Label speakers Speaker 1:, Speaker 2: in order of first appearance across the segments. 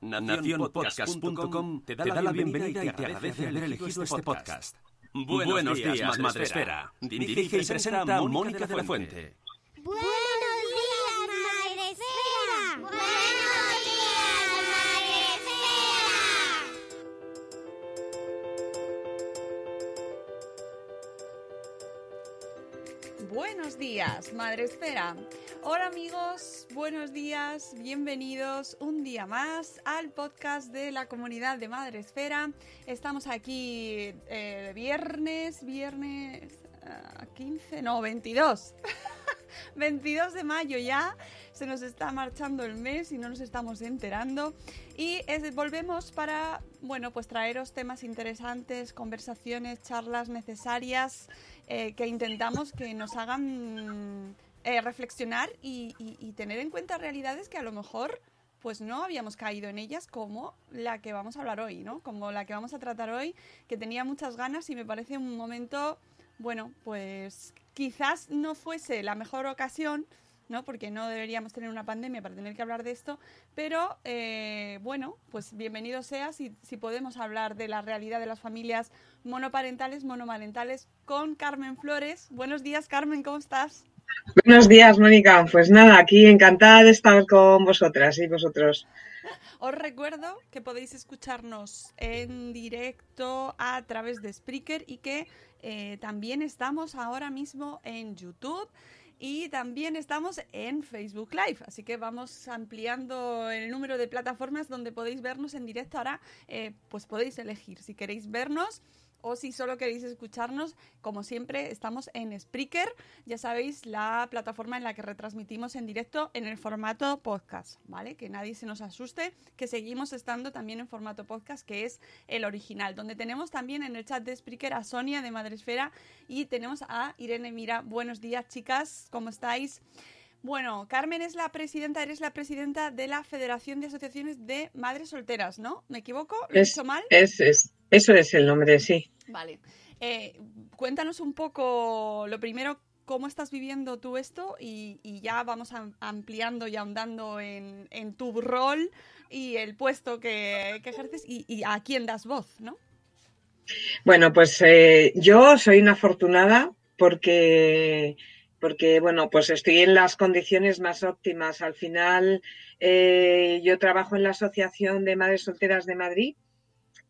Speaker 1: Nacionpodcast.com te da la bienvenida y te agradece haber elegido este podcast. Buenos días, Madre Esfera. Dirige y presenta Mónica de la Fuente.
Speaker 2: Buenos días, Madre Esfera. Buenos días, Madre Esfera.
Speaker 3: Buenos días, Madre Esfera. Hola amigos, buenos días, bienvenidos un día más al podcast de la comunidad de Madre Esfera. Estamos aquí eh, viernes, viernes uh, 15, no, 22. 22 de mayo ya, se nos está marchando el mes y no nos estamos enterando. Y es, volvemos para, bueno, pues traeros temas interesantes, conversaciones, charlas necesarias eh, que intentamos que nos hagan eh, reflexionar y, tener en cuenta realidades que a lo mejor pues no habíamos caído en ellas como la que vamos a hablar hoy, ¿no? Como la que vamos a tratar hoy, que tenía muchas ganas y me parece un momento, bueno, pues quizás no fuese la mejor ocasión, ¿no? Porque no deberíamos tener una pandemia para tener que hablar de esto, pero eh, bueno, pues bienvenido sea si, si podemos hablar de la realidad de las familias monoparentales, monomarentales con Carmen Flores. Buenos días, Carmen, ¿cómo estás?
Speaker 4: Buenos días, Mónica. Pues nada, aquí encantada de estar con vosotras y vosotros.
Speaker 3: Os recuerdo que podéis escucharnos en directo a través de Spreaker y que eh, también estamos ahora mismo en YouTube y también estamos en Facebook Live. Así que vamos ampliando el número de plataformas donde podéis vernos en directo. Ahora, eh, pues podéis elegir si queréis vernos o si solo queréis escucharnos, como siempre, estamos en Spreaker, ya sabéis, la plataforma en la que retransmitimos en directo en el formato podcast, ¿vale? Que nadie se nos asuste, que seguimos estando también en formato podcast, que es el original, donde tenemos también en el chat de Spreaker a Sonia de Madresfera y tenemos a Irene Mira. Buenos días, chicas, ¿cómo estáis? Bueno, Carmen es la presidenta, eres la presidenta de la Federación de Asociaciones de Madres Solteras, ¿no? ¿Me equivoco? ¿Lo he
Speaker 4: Es,
Speaker 3: dicho mal?
Speaker 4: es, es, eso es el nombre, sí.
Speaker 3: Vale. Eh, cuéntanos un poco, lo primero, cómo estás viviendo tú esto y, y ya vamos am- ampliando y ahondando en, en tu rol y el puesto que, que ejerces y, y a quién das voz, ¿no?
Speaker 4: Bueno, pues eh, yo soy una afortunada porque, porque, bueno, pues estoy en las condiciones más óptimas. Al final, eh, yo trabajo en la Asociación de Madres Solteras de Madrid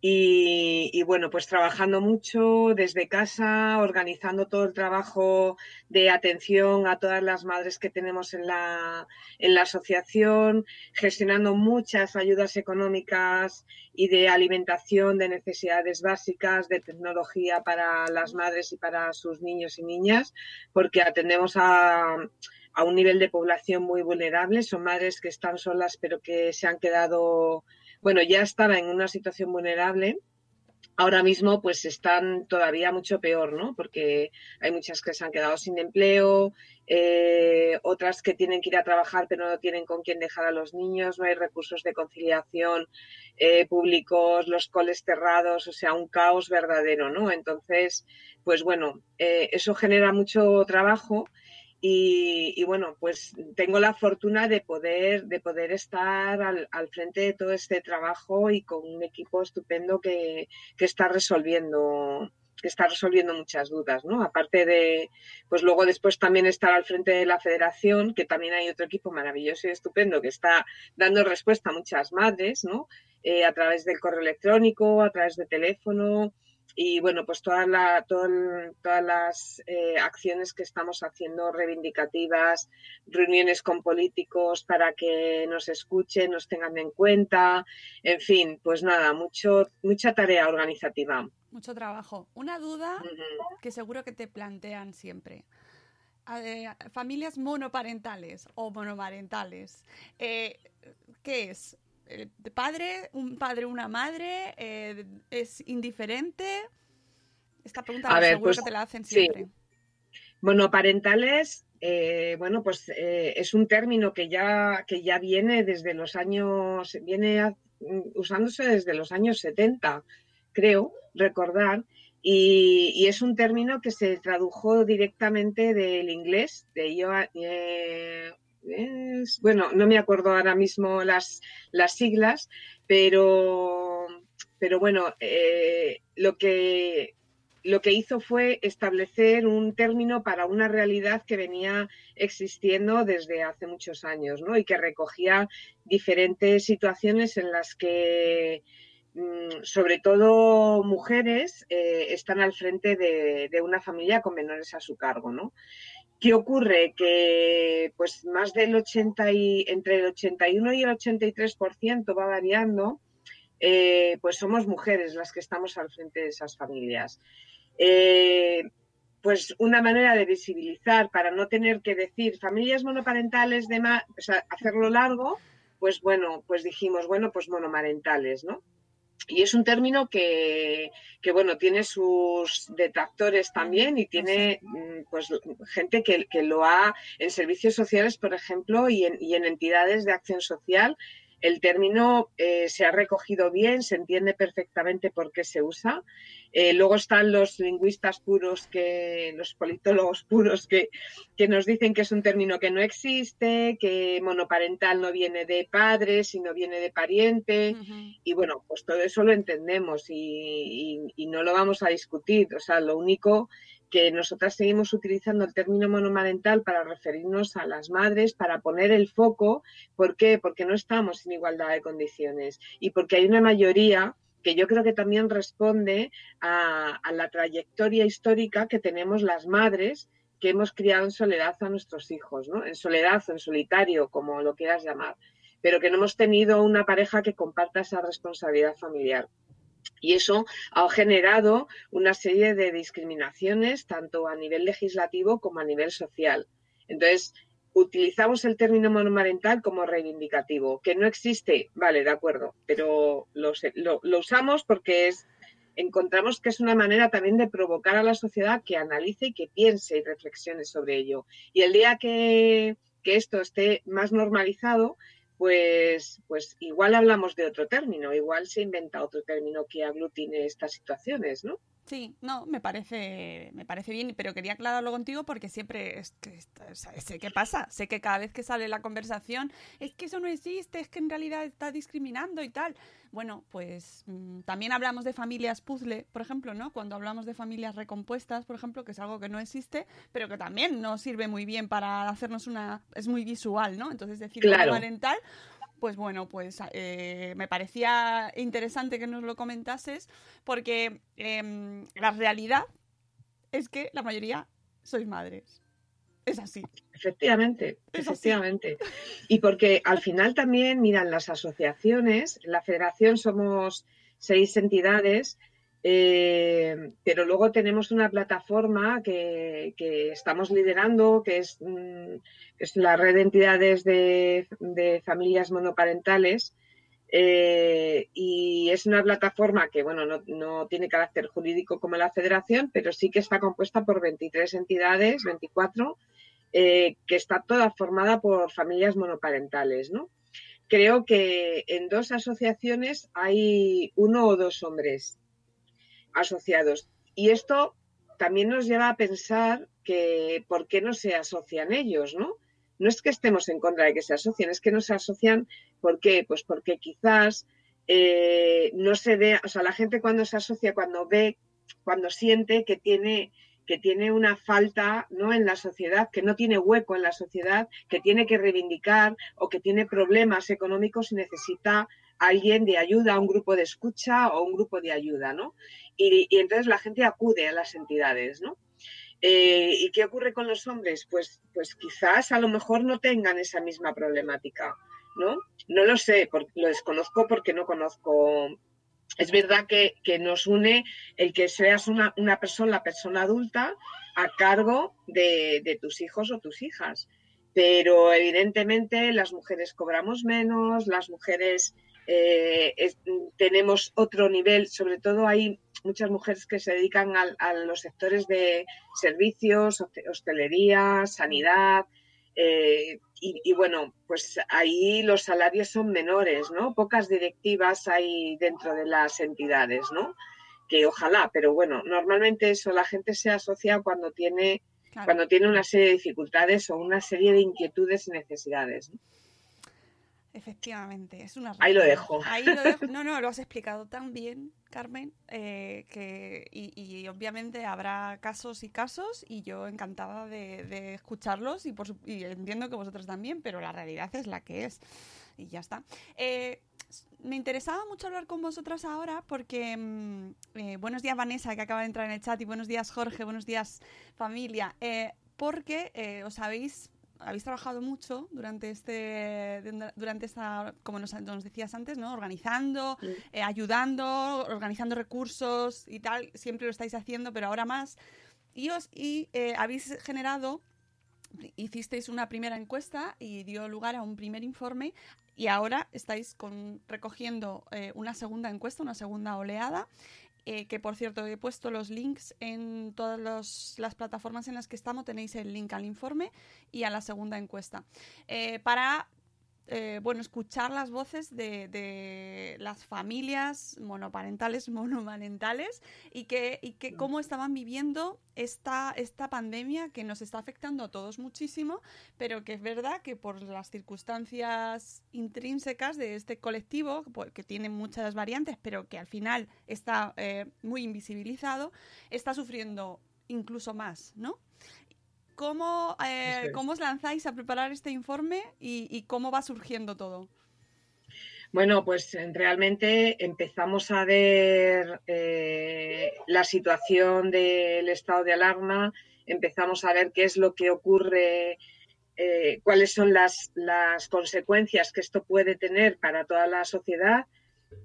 Speaker 4: y, bueno, pues trabajando mucho desde casa, organizando todo el trabajo de atención a todas las madres que tenemos en la, en la asociación, gestionando muchas ayudas económicas y de alimentación, de necesidades básicas, de tecnología para las madres y para sus niños y niñas, porque atendemos a, a un nivel de población muy vulnerable. Son madres que están solas pero que se han quedado bueno, ya estaban en una situación vulnerable. Ahora mismo, pues están todavía mucho peor, ¿no? Porque hay muchas que se han quedado sin empleo, eh, otras que tienen que ir a trabajar pero no tienen con quién dejar a los niños, no hay recursos de conciliación eh, públicos, los coles cerrados, o sea, un caos verdadero, ¿no? Entonces, pues bueno, eh, eso genera mucho trabajo y, bueno, pues tengo la fortuna de poder, de poder estar al, al, frente de todo este trabajo y con un equipo estupendo que, que está resolviendo que está resolviendo muchas dudas, ¿no? Aparte de, pues luego después también estar al frente de la federación, que también hay otro equipo maravilloso y estupendo que está dando respuesta a muchas madres, ¿no? Eh, a través del correo electrónico, a través de teléfono, y bueno, pues toda la, todas las eh, acciones que estamos haciendo reivindicativas, reuniones con políticos para que nos escuchen, nos tengan en cuenta, en fin, pues nada, mucho, mucha tarea organizativa.
Speaker 3: Mucho trabajo. Una duda que seguro que te plantean siempre. Eh, familias monoparentales o monomarentales. Eh, ¿Qué es? Eh, padre, un padre, una madre, eh, es indiferente. Esta pregunta seguro pues, que te la hacen siempre.
Speaker 4: Bueno, parentales, eh, bueno, pues es un término que ya, que ya viene desde los años, viene usándose desde los años 70, creo, recordar, y, y, es un término que se tradujo directamente del inglés, de yo, bueno, no me acuerdo ahora mismo las, las siglas, pero, pero bueno, eh, lo, que, lo que hizo fue establecer un término para una realidad que venía existiendo desde hace muchos años, ¿no? Y que recogía diferentes situaciones en las que mm, sobre todo mujeres eh, están al frente de, de, una familia con menores a su cargo, ¿no? ¿Qué ocurre? Que pues más del 80 y entre el 81 y el 83% va variando, eh, pues somos mujeres las que estamos al frente de esas familias. Eh, pues una manera de visibilizar para no tener que decir familias monoparentales de o hacerlo largo, pues bueno, pues dijimos, bueno, pues monomarentales, ¿no? Y es un término que, bueno, tiene sus detractores también y tiene mm, pues gente que, lo ha en servicios sociales, por ejemplo, y en, y en entidades de acción social el término eh, se ha recogido bien, se entiende perfectamente por qué se usa. Eh, luego están los lingüistas puros, que, los politólogos puros que, que, nos dicen que es un término que no existe, que monoparental no viene de padre, sino viene de pariente. Y bueno, pues todo eso lo entendemos y, y, y no lo vamos a discutir. O sea, lo único que nosotras seguimos utilizando el término monomarental para referirnos a las madres, para poner el foco. ¿Por qué? Porque no estamos en igualdad de condiciones y porque hay una mayoría que yo creo que también responde a, la trayectoria histórica que tenemos las madres que hemos criado en soledad a nuestros hijos, ¿no? En soledad o en solitario, como lo quieras llamar, pero que no hemos tenido una pareja que comparta esa responsabilidad familiar. Y eso ha generado una serie de discriminaciones, tanto a nivel legislativo como a nivel social. Entonces, utilizamos el término monomarental como reivindicativo, que no existe, vale, de acuerdo, pero lo, usamos porque es, encontramos que es una manera también de provocar a la sociedad que analice y que piense y reflexione sobre ello. Y el día que esto esté más normalizado, pues, pues igual hablamos de otro término, igual se inventa otro término que aglutine estas situaciones, ¿no?
Speaker 3: Sí, no, me parece, me parece bien, pero quería aclararlo contigo porque siempre es que, sé qué pasa, sé que cada vez que sale la conversación es que eso no existe, es que en realidad está discriminando y tal. Bueno, pues mm, también hablamos de familias puzzle, por ejemplo, ¿no? Cuando hablamos de familias recompuestas, por ejemplo, que es algo que no existe, pero que también nos sirve muy bien para hacernos una, es muy visual, ¿no? Entonces decir
Speaker 4: claro.
Speaker 3: parental pues bueno, pues eh, me parecía interesante que nos lo comentases porque em, la realidad es que la mayoría sois madres. Es así.
Speaker 4: Efectivamente, efectivamente. Y porque al final también, miran, las asociaciones, la federación somos seis entidades eh, pero luego tenemos una plataforma que, estamos liderando, que es, mm, es, la red de entidades de, familias monoparentales. Eh, y es una plataforma que, bueno, no, tiene carácter jurídico como la federación, pero sí que está compuesta por 23 entidades, 24, eh, que está toda formada por familias monoparentales, ¿no? Creo que en dos asociaciones hay uno o dos hombres asociados. Y esto también nos lleva a pensar que por qué no se asocian ellos, ¿no? No es que estemos en contra de que se asocien, es que no se asocian, ¿por qué? Pues porque quizás eh, no se ve, o sea, la gente cuando se asocia, cuando ve cuando siente que tiene que tiene una falta ¿no? en la sociedad, que no tiene hueco en la sociedad, que tiene que reivindicar o que tiene problemas económicos y necesita alguien de ayuda, un grupo de escucha o un grupo de ayuda, ¿no? Y, y entonces la gente acude a las entidades, ¿no? Eh, ¿Y qué ocurre con los hombres? Pues, pues quizás a lo mejor no tengan esa misma problemática, ¿no? No lo sé, porque, lo desconozco porque no conozco. Es verdad que, que nos une el que seas una, una, persona, la persona adulta, a cargo de, de tus hijos o tus hijas. Pero evidentemente las mujeres cobramos menos, las mujeres eh, es, tenemos otro nivel, sobre todo hay muchas mujeres que se dedican a, a los sectores de servicios, hostelería, sanidad, eh, y, y, bueno, pues ahí los salarios son menores, ¿no? Pocas directivas hay dentro de las entidades, ¿no? Que ojalá, pero bueno, normalmente eso la gente se asocia cuando tiene, claro. cuando tiene una serie de dificultades o una serie de inquietudes y necesidades. ¿no?
Speaker 3: Efectivamente, es una...
Speaker 4: Ahí lo dejo.
Speaker 3: Ahí lo dejo. No, no, lo has explicado tan bien, Carmen, eh, que, y, y, obviamente habrá casos y casos y yo encantada de, de escucharlos y, por, y entiendo que vosotros también, pero la realidad es la que es y ya está. Eh, me interesaba mucho hablar con vosotras ahora porque mm, eh, buenos días Vanessa que acaba de entrar en el chat y buenos días Jorge, buenos días familia, porque os habéis habéis trabajado mucho durante este durante esta como nos, nos decías antes no organizando sí. eh, ayudando organizando recursos y tal siempre lo estáis haciendo pero ahora más. Y os y eh, habéis generado hicisteis una primera encuesta y dio lugar a un primer informe y ahora estáis con, recogiendo eh, una segunda encuesta, una segunda oleada eh, que por cierto he puesto los links en todas las plataformas en las que estamos, tenéis el link al informe y a la segunda encuesta. Eh, para eh, bueno, escuchar las voces de, de, las familias monoparentales, monomarentales y que, y que cómo estaban viviendo esta, esta pandemia que nos está afectando a todos muchísimo, pero que es verdad que por las circunstancias intrínsecas de este colectivo, que tiene muchas variantes, pero que al final está eh, muy invisibilizado, está sufriendo incluso más, ¿no? ¿Cómo, eh, ¿Cómo os lanzáis a preparar este informe y, y, cómo va surgiendo todo?
Speaker 4: Bueno, pues realmente empezamos a ver eh, la situación del estado de alarma, empezamos a ver qué es lo que ocurre, eh, cuáles son las, las, consecuencias que esto puede tener para toda la sociedad.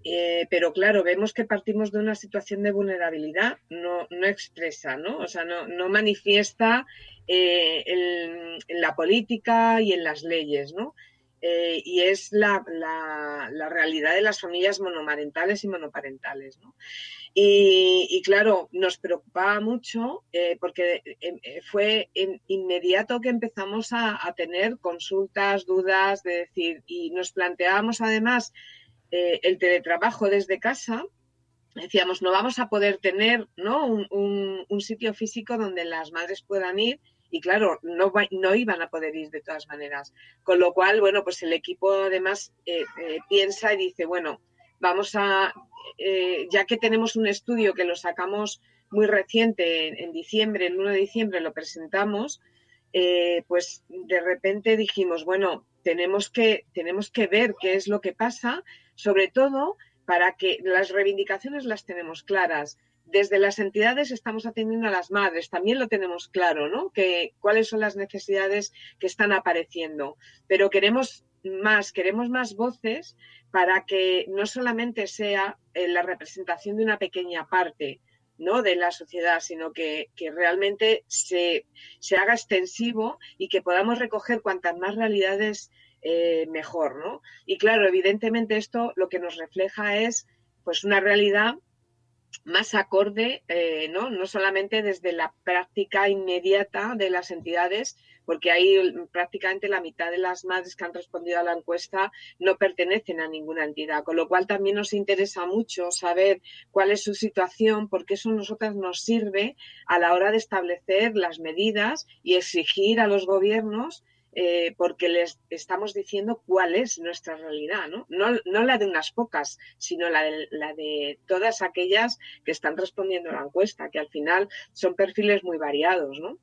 Speaker 4: Eh, pero claro, vemos que partimos de una situación de vulnerabilidad no, no expresa, ¿no? O sea, no, no manifiesta eh, en, la política y en las leyes, ¿no? Eh, y es la, la, realidad de las familias monomarentales y monoparentales, ¿no? Y, y claro, nos preocupaba mucho eh, porque eh, fue en inmediato que empezamos a, tener consultas, dudas, de decir, y nos planteábamos además el teletrabajo desde casa, decíamos, no vamos a poder tener ¿no? Un, un, sitio físico donde las madres puedan ir y claro, no, no iban a poder ir de todas maneras. Con lo cual, bueno, pues el equipo además eh, eh, piensa y dice, bueno, vamos a, eh, ya que tenemos un estudio que lo sacamos muy reciente, en, en diciembre, el 1 de diciembre lo presentamos, pues de repente dijimos, bueno, tenemos que, tenemos que ver qué es lo que pasa, sobre todo para que las reivindicaciones las tenemos claras desde las entidades estamos atendiendo a las madres, también lo tenemos claro, ¿no? Que cuáles son las necesidades que están apareciendo, pero queremos más, queremos más voces para que no solamente sea eh, la representación de una pequeña parte, ¿no? de la sociedad, sino que, realmente se, se, haga extensivo y que podamos recoger cuantas más realidades eh, mejor, ¿no? Y claro, evidentemente esto lo que nos refleja es pues una realidad más acorde, eh, ¿no? no solamente desde la práctica inmediata de las entidades, porque ahí prácticamente la mitad de las madres que han respondido a la encuesta no pertenecen a ninguna entidad, con lo cual también nos interesa mucho saber cuál es su situación, porque eso a nosotras nos sirve a la hora de establecer las medidas y exigir a los gobiernos eh, porque les estamos diciendo cuál es nuestra realidad, ¿no? No, la de unas pocas, sino la de, la de todas aquellas que están respondiendo a la encuesta, que al final son perfiles muy variados, ¿no?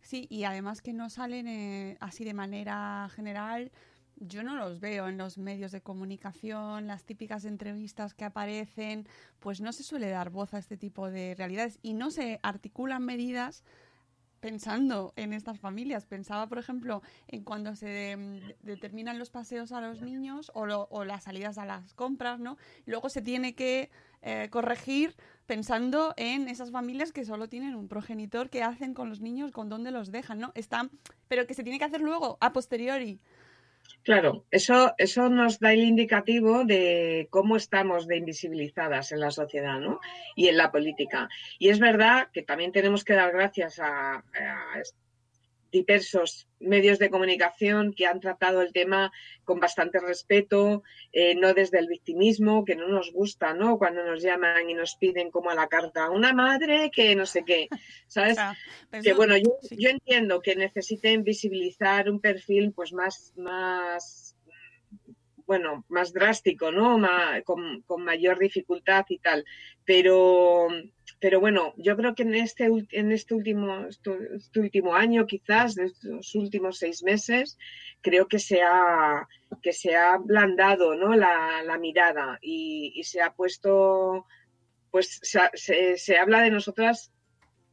Speaker 3: Sí, y además que no salen eh, así de manera general yo no los veo en los medios de comunicación, las típicas entrevistas que aparecen, pues no se suele dar voz a este tipo de realidades y no se articulan medidas pensando en estas familias. Pensaba, por ejemplo, en cuando se determinan los paseos a los niños o, o, las salidas a las compras, ¿no? Luego se tiene que eh, corregir pensando en esas familias que solo tienen un progenitor, qué hacen con los niños, con dónde los dejan, ¿no? Están, pero que se tiene que hacer luego, a posteriori.
Speaker 4: Claro, eso, eso nos da el indicativo de cómo estamos de invisibilizadas en la sociedad ¿no? y en la política. Y es verdad que también tenemos que dar gracias a, a diversos medios de comunicación que han tratado el tema con bastante respeto, eh, no desde el victimismo, que no nos gusta, ¿no? Cuando nos llaman y nos piden como a la carta, una madre que no sé qué, ¿sabes? que bueno, yo, yo, entiendo que necesiten visibilizar un perfil pues más, más bueno, más drástico, ¿no? con, con, mayor dificultad y tal. Pero, pero bueno, yo creo que en este, en este último, este último año, quizás, de los últimos seis meses, creo que se ha, que se ha ablandado ¿no? la, la mirada y, y, se ha puesto, pues se, se, habla de nosotras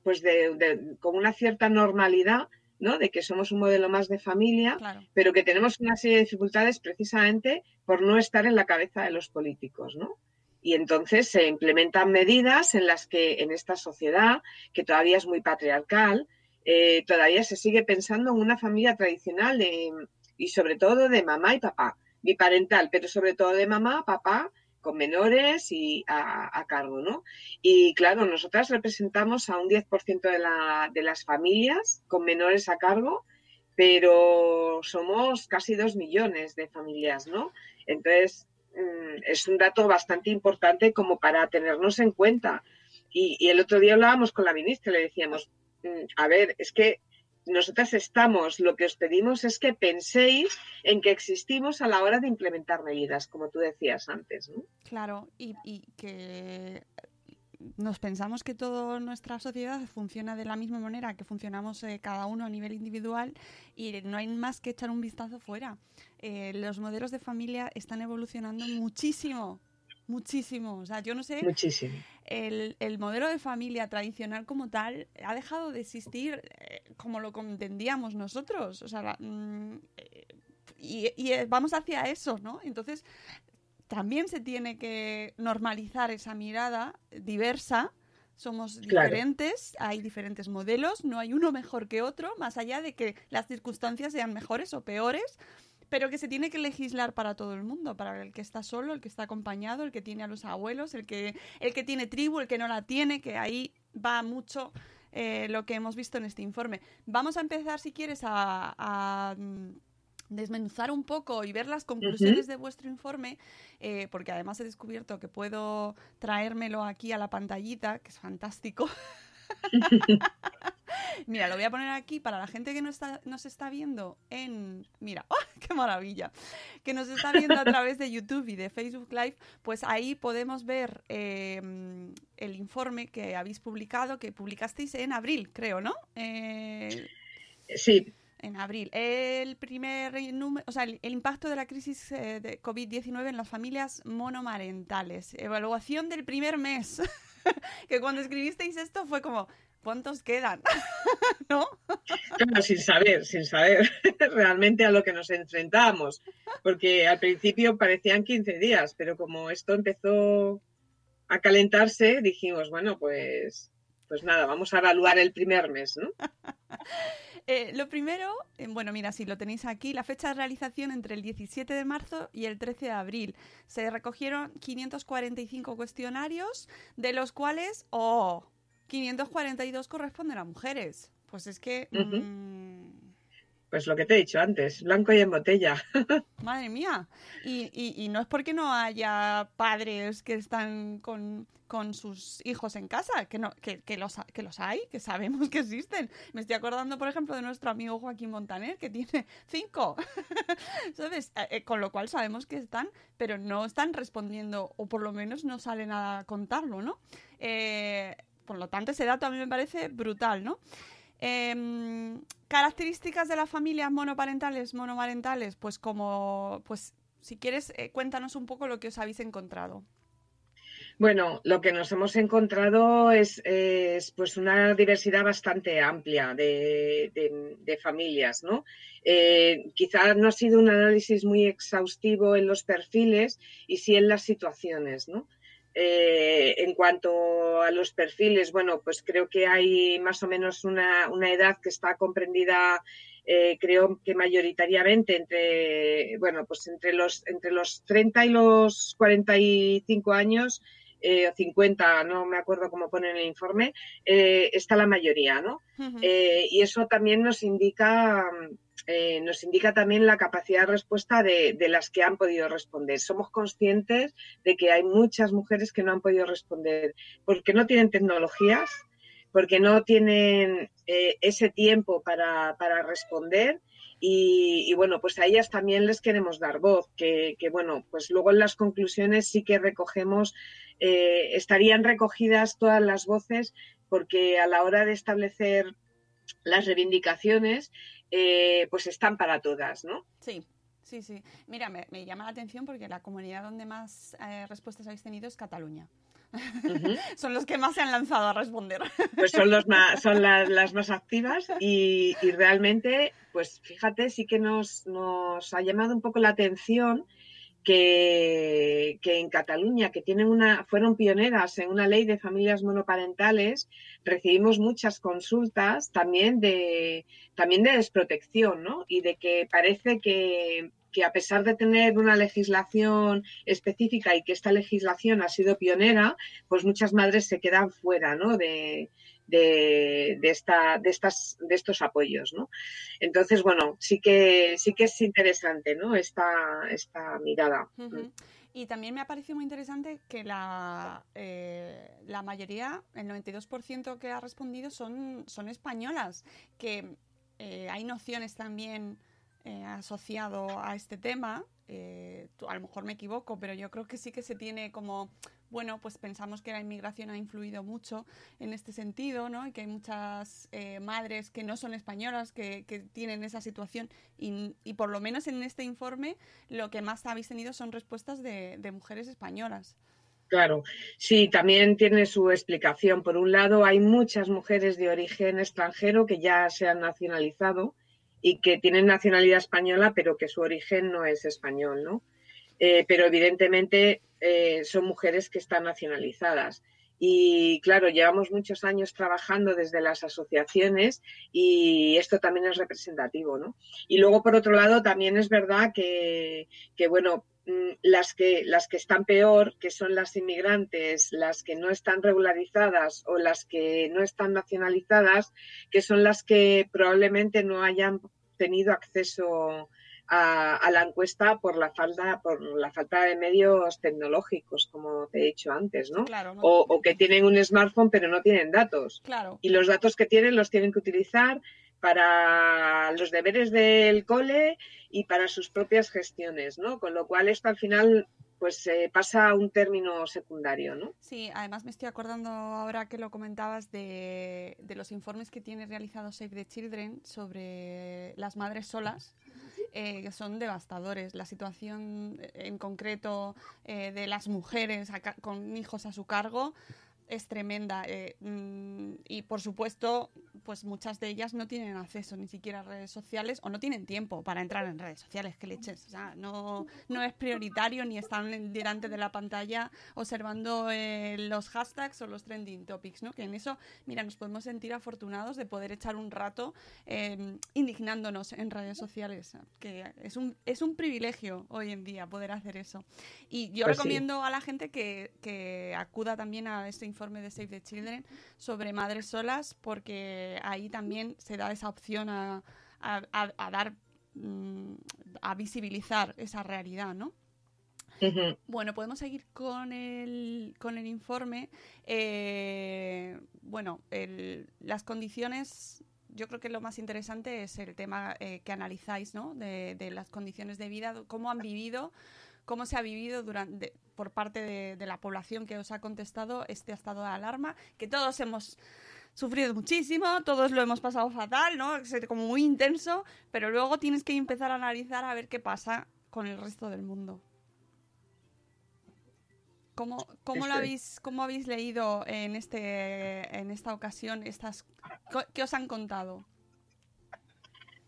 Speaker 4: pues de, de, con una cierta normalidad ¿no? De que somos un modelo más de familia, pero que tenemos una serie de dificultades precisamente por no estar en la cabeza de los políticos, ¿no? Y entonces se implementan medidas en las que en esta sociedad, que todavía es muy patriarcal, eh, todavía se sigue pensando en una familia tradicional y sobre todo de mamá y papá, biparental, pero sobre todo de mamá, papá con menores y a, cargo, ¿no? Y claro, nosotras representamos a un 10% de, de las familias con menores a cargo, pero somos casi dos millones de familias, ¿no? Entonces, es un dato bastante importante como para tenernos en cuenta. Y, y el otro día hablábamos con la ministra, le decíamos, mm, a ver, es que nosotras estamos, lo que os pedimos es que penséis en que existimos a la hora de implementar medidas, como tú decías antes. ¿no?
Speaker 3: Claro, y, que nos pensamos que toda nuestra sociedad funciona de la misma manera que funcionamos eh, cada uno a nivel individual y no hay más que echar un vistazo fuera. Eh, los modelos de familia están evolucionando muchísimo Muchísimo. O sea, yo no sé.
Speaker 4: Muchísimo.
Speaker 3: El, el, modelo de familia tradicional como tal ha dejado de existir eh, como lo entendíamos nosotros. O sea, mm, y, y, vamos hacia eso, ¿no? Entonces, también se tiene que normalizar esa mirada diversa. Somos diferentes, hay diferentes modelos, no hay uno mejor que otro, más allá de que las circunstancias sean mejores o peores pero que se tiene que legislar para todo el mundo, para el que está solo, el que está acompañado, el que tiene a los abuelos, el que, el que tiene tribu, el que no la tiene, que ahí va mucho eh, lo que hemos visto en este informe. Vamos a empezar, si quieres, a, mm, desmenuzar un poco y ver las conclusiones de vuestro informe, eh, porque además he descubierto que puedo traérmelo aquí a la pantallita, que es fantástico. Mira, lo voy a poner aquí para la gente que nos está, nos está viendo en... Mira, ¡oh, qué maravilla! Que nos está viendo a través de YouTube y de Facebook Live, pues ahí podemos ver em, el informe que habéis publicado, que publicasteis en abril, creo, ¿no?
Speaker 4: Eh, sí.
Speaker 3: En abril. El primer número, o sea, el, impacto de la crisis eh, de COVID-19 en las familias monomarentales. Evaluación del primer mes. que cuando escribisteis esto fue como, ¿cuántos quedan? ¿No?
Speaker 4: sin saber, sin saber realmente a lo que nos enfrentamos, porque al principio parecían 15 días, pero como esto empezó a calentarse, dijimos, bueno, pues, pues nada, vamos a evaluar el primer mes, ¿no?
Speaker 3: Eh, lo primero, eh, bueno, mira, si lo tenéis aquí, la fecha de realización entre el 17 de marzo y el 13 de abril. Se recogieron 545 cuestionarios, de los cuales, oh, 542 corresponden a mujeres. Pues es que...
Speaker 4: pues lo que te he dicho antes, blanco y en botella.
Speaker 3: Madre mía. Y, y, y no es porque no haya padres que están con, con sus hijos en casa, que, no, que, que, los, que los hay, que sabemos que existen. Me estoy acordando, por ejemplo, de nuestro amigo Joaquín Montaner, que tiene cinco. ¿Sabes? Eh, eh, con lo cual sabemos que están, pero no están respondiendo, o por lo menos no salen a contarlo, ¿no? Eh, por lo tanto, ese dato a mí me parece brutal, ¿no? Em, características de las familias monoparentales, monomarentales, pues como, pues si quieres, eh, cuéntanos un poco lo que os habéis encontrado.
Speaker 4: Bueno, lo que nos hemos encontrado es, es pues una diversidad bastante amplia de, de, familias, ¿no? Eh, quizás no ha sido un análisis muy exhaustivo en los perfiles y sí en las situaciones, ¿no? Eh, en cuanto a los perfiles, bueno, pues creo que hay más o menos una, una edad que está comprendida, eh, creo que mayoritariamente entre, bueno, pues entre los, entre los 30 y los 45 años, eh, o 50, no me acuerdo cómo pone en el informe, eh, está la mayoría, ¿no? Uh -huh. y eso también nos indica eh, nos indica también la capacidad de respuesta de, las que han podido responder. Somos conscientes de que hay muchas mujeres que no han podido responder porque no tienen tecnologías, porque no tienen eh, ese tiempo para, para responder. Y, bueno, pues a ellas también les queremos dar voz, que, que bueno, pues luego en las conclusiones sí que recogemos, eh, estarían recogidas todas las voces, porque a la hora de establecer las reivindicaciones, eh, pues están para todas, ¿no?
Speaker 3: Sí. Sí, sí. Mira, me, me, llama la atención porque la comunidad donde más eh, respuestas habéis tenido es Cataluña. Uh -huh. son los que más se han lanzado a responder.
Speaker 4: Pues son, los más, son las, las más activas y, y, realmente, pues fíjate, sí que nos, nos ha llamado un poco la atención que, en Cataluña, que tienen una, fueron pioneras en una ley de familias monoparentales, recibimos muchas consultas también de, también de desprotección, ¿no? Y de que parece que, que a pesar de tener una legislación específica y que esta legislación ha sido pionera, pues muchas madres se quedan fuera, ¿no? De, de, de, esta, de, estas, de estos apoyos, ¿no? Entonces, bueno, sí que, sí que es interesante, ¿no? Esta, esta mirada.
Speaker 3: Uh -huh. Y también me ha parecido muy interesante que la, eh, la mayoría, el 92% que ha respondido son, son españolas, que eh, hay nociones también eh, asociado a este tema. Eh, a lo mejor me equivoco, pero yo creo que sí que se tiene como bueno, pues pensamos que la inmigración ha influido mucho en este sentido, ¿no? Y que hay muchas eh, madres que no son españolas que, tienen esa situación y, y, por lo menos en este informe lo que más habéis tenido son respuestas de mujeres españolas.
Speaker 4: Claro, sí, también tiene su explicación. Por un lado, hay muchas mujeres de origen extranjero que ya se han nacionalizado y que tienen nacionalidad española, pero que su origen no es español, ¿no? Eh, pero evidentemente eh, son mujeres que están nacionalizadas. Y claro, llevamos muchos años trabajando desde las asociaciones y esto también es representativo, ¿no? Y luego, por otro lado, también es verdad que, que bueno, las que, las que están peor, que son las inmigrantes, las que no están regularizadas o las que no están nacionalizadas, que son las que probablemente no hayan tenido acceso a, a, la encuesta por la falta por la falta de medios tecnológicos, como te he dicho antes, ¿no?
Speaker 3: Claro, no
Speaker 4: o, o, que tienen un smartphone pero no tienen datos.
Speaker 3: Claro.
Speaker 4: Y los datos que tienen los tienen que utilizar para los deberes del cole y para sus propias gestiones, ¿no? Con lo cual esto al final pues eh, pasa a un término secundario, ¿no?
Speaker 3: Sí, además me estoy acordando ahora que lo comentabas de, de los informes que tiene realizado Save the Children sobre las madres solas eh, que son devastadores. La situación eh, en concreto eh, de las mujeres a, con hijos a su cargo es tremenda eh, mm, y por supuesto pues muchas de ellas no tienen acceso ni siquiera a redes sociales o no tienen tiempo para entrar en redes sociales que leches o sea, no, no es prioritario ni están delante de la pantalla observando eh, los hashtags o los trending topics ¿no? que en eso mira nos podemos sentir afortunados de poder echar un rato eh, indignándonos en redes sociales que es un, es un privilegio hoy en día poder hacer eso y yo pues recomiendo sí. a la gente que, que acuda también a este informe informe de Save the Children sobre madres solas, porque ahí también se da esa opción a, a, a- a dar, mm, a visibilizar esa realidad, ¿no? Bueno, podemos seguir con el, con el informe. Eh, bueno, el- las condiciones, yo creo que lo más interesante es el tema eh, que analizáis, ¿no? De, de las condiciones de vida, cómo han vivido, cómo se ha vivido durante, por parte de, de la población que os ha contestado este estado de alarma, que todos hemos sufrido muchísimo, todos lo hemos pasado fatal, ¿no? Es como muy intenso, pero luego tienes que empezar a analizar a ver qué pasa con el resto del mundo. ¿Cómo, cómo, lo
Speaker 4: Eso es.
Speaker 3: habéis, ¿Cómo habéis leído en, este, en esta ocasión estas... ¿Qué os han contado?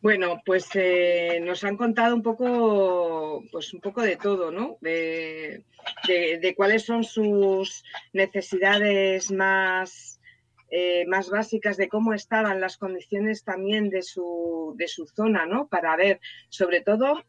Speaker 4: Bueno, pues eh, nos han contado un poco, pues un poco de todo, ¿no? De, cuáles son sus necesidades más, eh, más básicas, de cómo estaban las condiciones también de su, de su zona, ¿no? Para ver, sobre todo,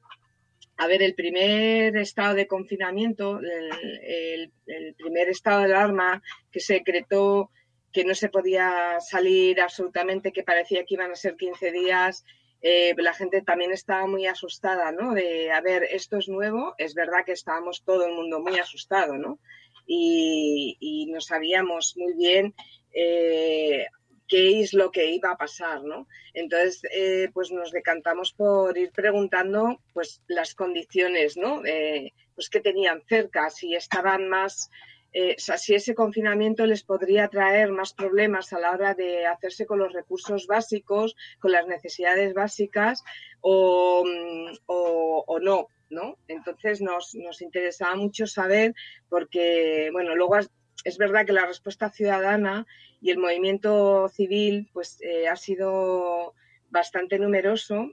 Speaker 4: a ver, el primer estado de confinamiento, el, primer estado de alarma que se que no se podía salir absolutamente, que parecía que iban a ser 15 días, eh, la gente también estaba muy asustada, ¿no? De, a ver, esto es nuevo, es verdad que estábamos todo el mundo muy asustado, ¿no? Y, y no sabíamos muy bien eh, qué es lo que iba a pasar, ¿no? Entonces, eh, pues nos decantamos por ir preguntando, pues, las condiciones, ¿no? Pues que tenían cerca, si estaban más, eh, si ese confinamiento les podría traer más problemas a la hora de hacerse con los recursos básicos, con las necesidades básicas o, mm, o- no, ¿no? Entonces nos, nos interesaba mucho saber porque, bueno, luego es verdad que la respuesta ciudadana y el movimiento civil pues eh, ha sido bastante numeroso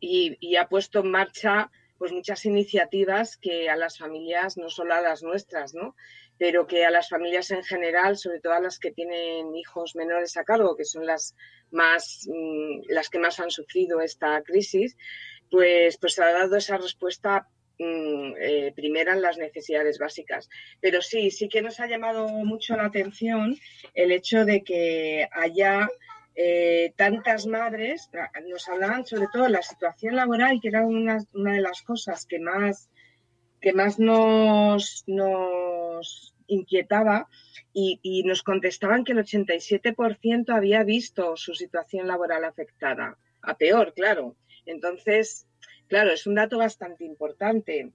Speaker 4: y, y ha puesto en marcha pues muchas iniciativas que a las familias, no solo a las nuestras, ¿no? Pero que a las familias en general, sobre todo a las que tienen hijos menores a cargo, que son las más mm, las que más han sufrido esta crisis, pues, pues se ha dado esa respuesta mm, eh, primera en las necesidades básicas. Pero sí, sí que nos ha llamado mucho la atención el hecho de que haya eh, tantas madres, nos hablaban sobre todo de la situación laboral, que era una, una de las cosas que más, que más nos, nos inquietaba y, nos contestaban que el 87% había visto su situación laboral afectada, a peor, claro. Entonces, claro, es un dato bastante importante.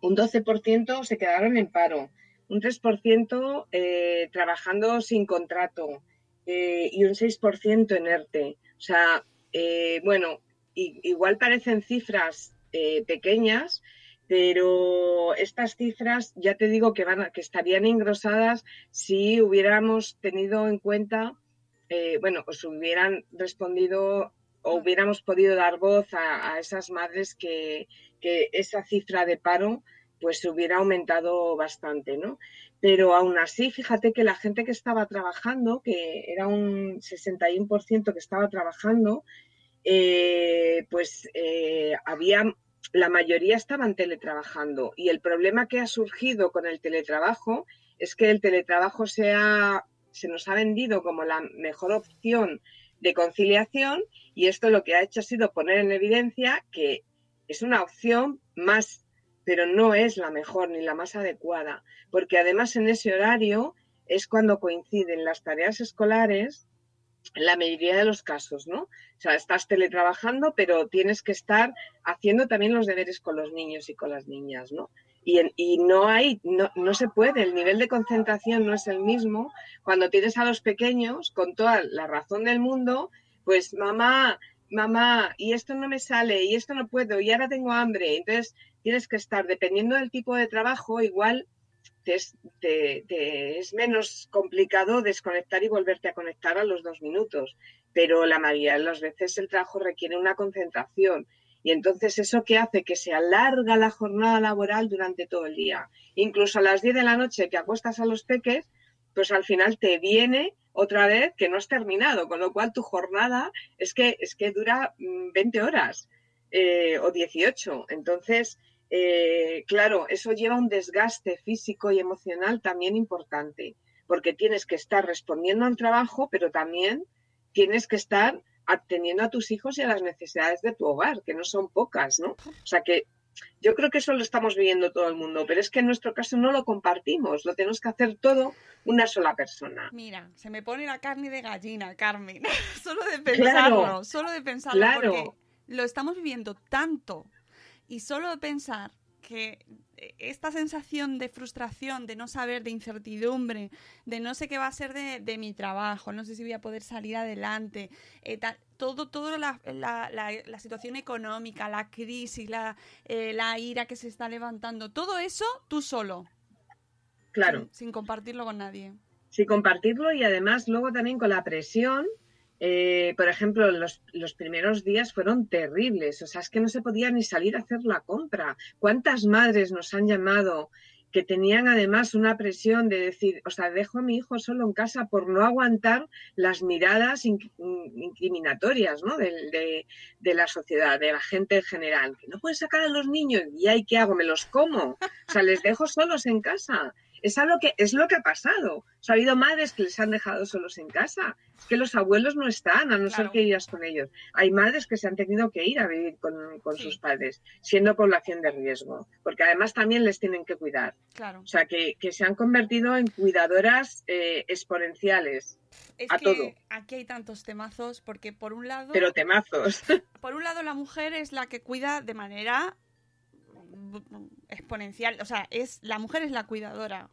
Speaker 4: Un 12% se quedaron en paro, un 3% eh, trabajando sin contrato eh, y un 6% en ERTE. O sea, eh, bueno, igual parecen cifras pequeñas, pero estas cifras ya te digo que, van a- que estarían engrosadas si hubiéramos tenido en cuenta, eh, bueno, pues hubieran respondido o hubiéramos podido dar voz a, a esas madres que, que esa cifra de paro pues se hubiera aumentado bastante, ¿no? Pero aún así, fíjate que la gente que estaba trabajando, que era un 61% que estaba trabajando, eh, pues eh, había, la mayoría estaban teletrabajando. Y el problema que ha surgido con el teletrabajo es que el teletrabajo se, ha- se nos ha vendido como la mejor opción de conciliación y esto lo que ha hecho ha sido poner en evidencia que es una opción más, pero no es la mejor ni la más adecuada, porque además en ese horario es cuando coinciden las tareas escolares la mayoría de los casos, ¿no? O sea, estás teletrabajando, pero tienes que estar haciendo también los deberes con los niños y con las niñas, ¿no? Y, en- y no hay, no, no se puede, el nivel de concentración no es el mismo cuando tienes a los pequeños con toda la razón del mundo, pues mamá, mamá, y esto no me sale, y esto no puedo, y ahora tengo hambre. Entonces tienes que estar, dependiendo del tipo de trabajo, igual te es, es menos complicado desconectar y volverte a conectar a los dos minutos, pero la mayoría de las veces el trabajo requiere una concentración. Y entonces eso que hace que se alarga la jornada laboral durante todo el día. Incluso a las 10 de la noche que acuestas a los peques, pues al final te viene otra vez que no has terminado, con lo cual tu jornada es que, es que dura mm, 20 horas eh, o 18. Entonces, eh, claro, eso lleva un desgaste físico y emocional también importante, porque tienes que estar respondiendo al trabajo, pero también tienes que estar atendiendo a tus hijos y a las necesidades de tu hogar, que no son pocas, ¿no? O sea que yo creo que eso lo estamos viviendo todo el mundo, pero es que en nuestro caso no lo compartimos, lo tenemos que hacer todo una sola persona.
Speaker 3: Mira, se me pone la carne de gallina, Carmen, solo de pensarlo, solo de pensarlo, porque lo estamos viviendo tanto y solo de pensar que esta sensación de frustración, de no saber, de incertidumbre, de no sé qué va a ser de, mi trabajo, no sé si voy a poder salir adelante, eh, todo, todo la, la, situación económica, la crisis, eh, la, ira que se está levantando, todo eso tú solo.
Speaker 4: Claro.
Speaker 3: sin compartirlo con nadie.
Speaker 4: Sin compartirlo y además luego también con la presión eh, por ejemplo, los, los, primeros días fueron terribles, o sea, es que no se podía ni salir a hacer la compra. ¿Cuántas madres nos han llamado que tenían además una presión de decir, o sea, dejo a mi hijo solo en casa por no aguantar las miradas incriminatorias ¿no? de, de, la sociedad, de la gente en general, que no pueden sacar a los niños y hay ¿qué hago? ¿Me los como? O sea, les dejo solos en casa es algo que es lo que ha pasado. ha habido madres que les han dejado solos en casa. Es que los abuelos no están, a no ser que irás con ellos. Hay madres que se han tenido que ir a vivir con, sus padres, siendo población de riesgo, porque además también les tienen que cuidar.
Speaker 3: Claro.
Speaker 4: O sea, que, se han convertido en cuidadoras eh, exponenciales. a todo.
Speaker 3: aquí hay tantos temazos, porque por un lado.
Speaker 4: Pero temazos.
Speaker 3: Por un lado, la mujer es la que cuida de manera exponencial, o sea, es la mujer es la cuidadora,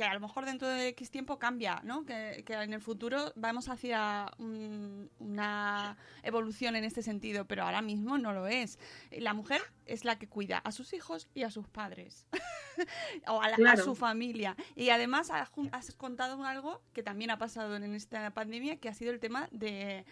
Speaker 3: que a lo mejor dentro de X tiempo cambia, ¿no? Que, en el futuro vamos hacia una evolución en este sentido, pero ahora mismo no lo es. La mujer es la que cuida a sus hijos y a sus padres, o a, su familia. Y además has, contado algo que también ha pasado en esta pandemia, que ha sido el tema de,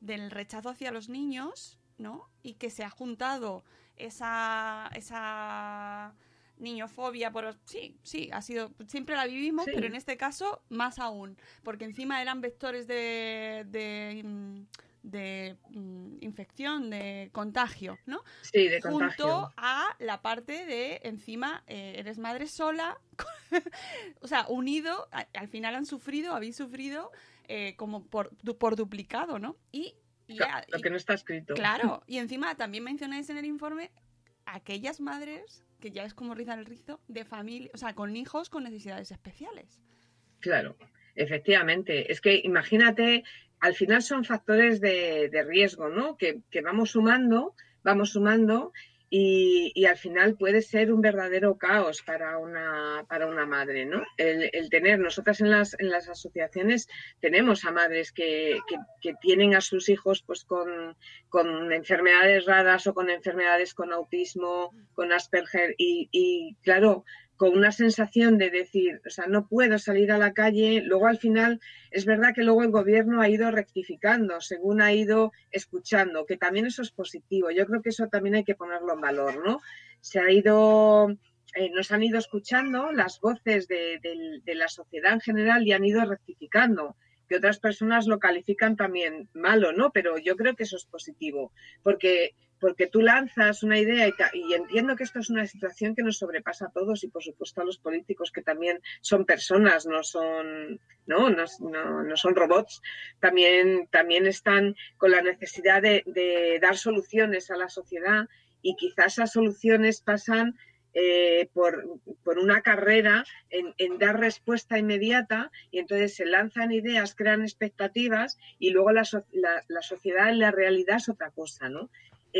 Speaker 3: del rechazo hacia los niños, ¿no? Y que se ha juntado esa, esa niñofobia por sí sí ha sido siempre la vivimos pero en este caso más aún porque encima eran vectores de, de, mm, mm, infección de contagio no
Speaker 4: sí de
Speaker 3: junto a la parte de encima eh, eres madre sola o sea unido al final han sufrido habéis sufrido eh, como por, por duplicado no y
Speaker 4: lo que no está escrito.
Speaker 3: Claro, y encima también mencionáis en el informe aquellas madres, que ya es como rizar el rizo, de familia, o sea, con hijos con necesidades especiales.
Speaker 4: Claro, efectivamente. Es que imagínate, al final son factores de, de riesgo, ¿no? Que, que vamos sumando, vamos sumando y, al final puede ser un verdadero caos para una, para una madre, ¿no? El, tener, nosotras en las, en las asociaciones tenemos a madres que, que, tienen a sus hijos pues con, con, enfermedades raras o con enfermedades con autismo, con Asperger y, y claro, con una sensación de decir, o sea, no puedo salir a la calle. Luego al final es verdad que luego el gobierno ha ido rectificando según ha ido escuchando, que también eso es positivo. Yo creo que eso también hay que ponerlo en valor, ¿no? Se ha ido, eh, nos han ido escuchando las voces de, de la sociedad en general y han ido rectificando que otras personas lo califican también malo, ¿no? Pero yo creo que eso es positivo, porque porque tú lanzas una idea y, entiendo que esto es una situación que nos sobrepasa a todos y por supuesto a los políticos que también son personas, no son, no, no, son robots, también, también están con la necesidad de, dar soluciones a la sociedad y quizás esas soluciones pasan eh, por, una carrera en, dar respuesta inmediata y entonces se lanzan ideas, crean expectativas y luego la, la, la sociedad en la realidad es otra cosa, ¿no?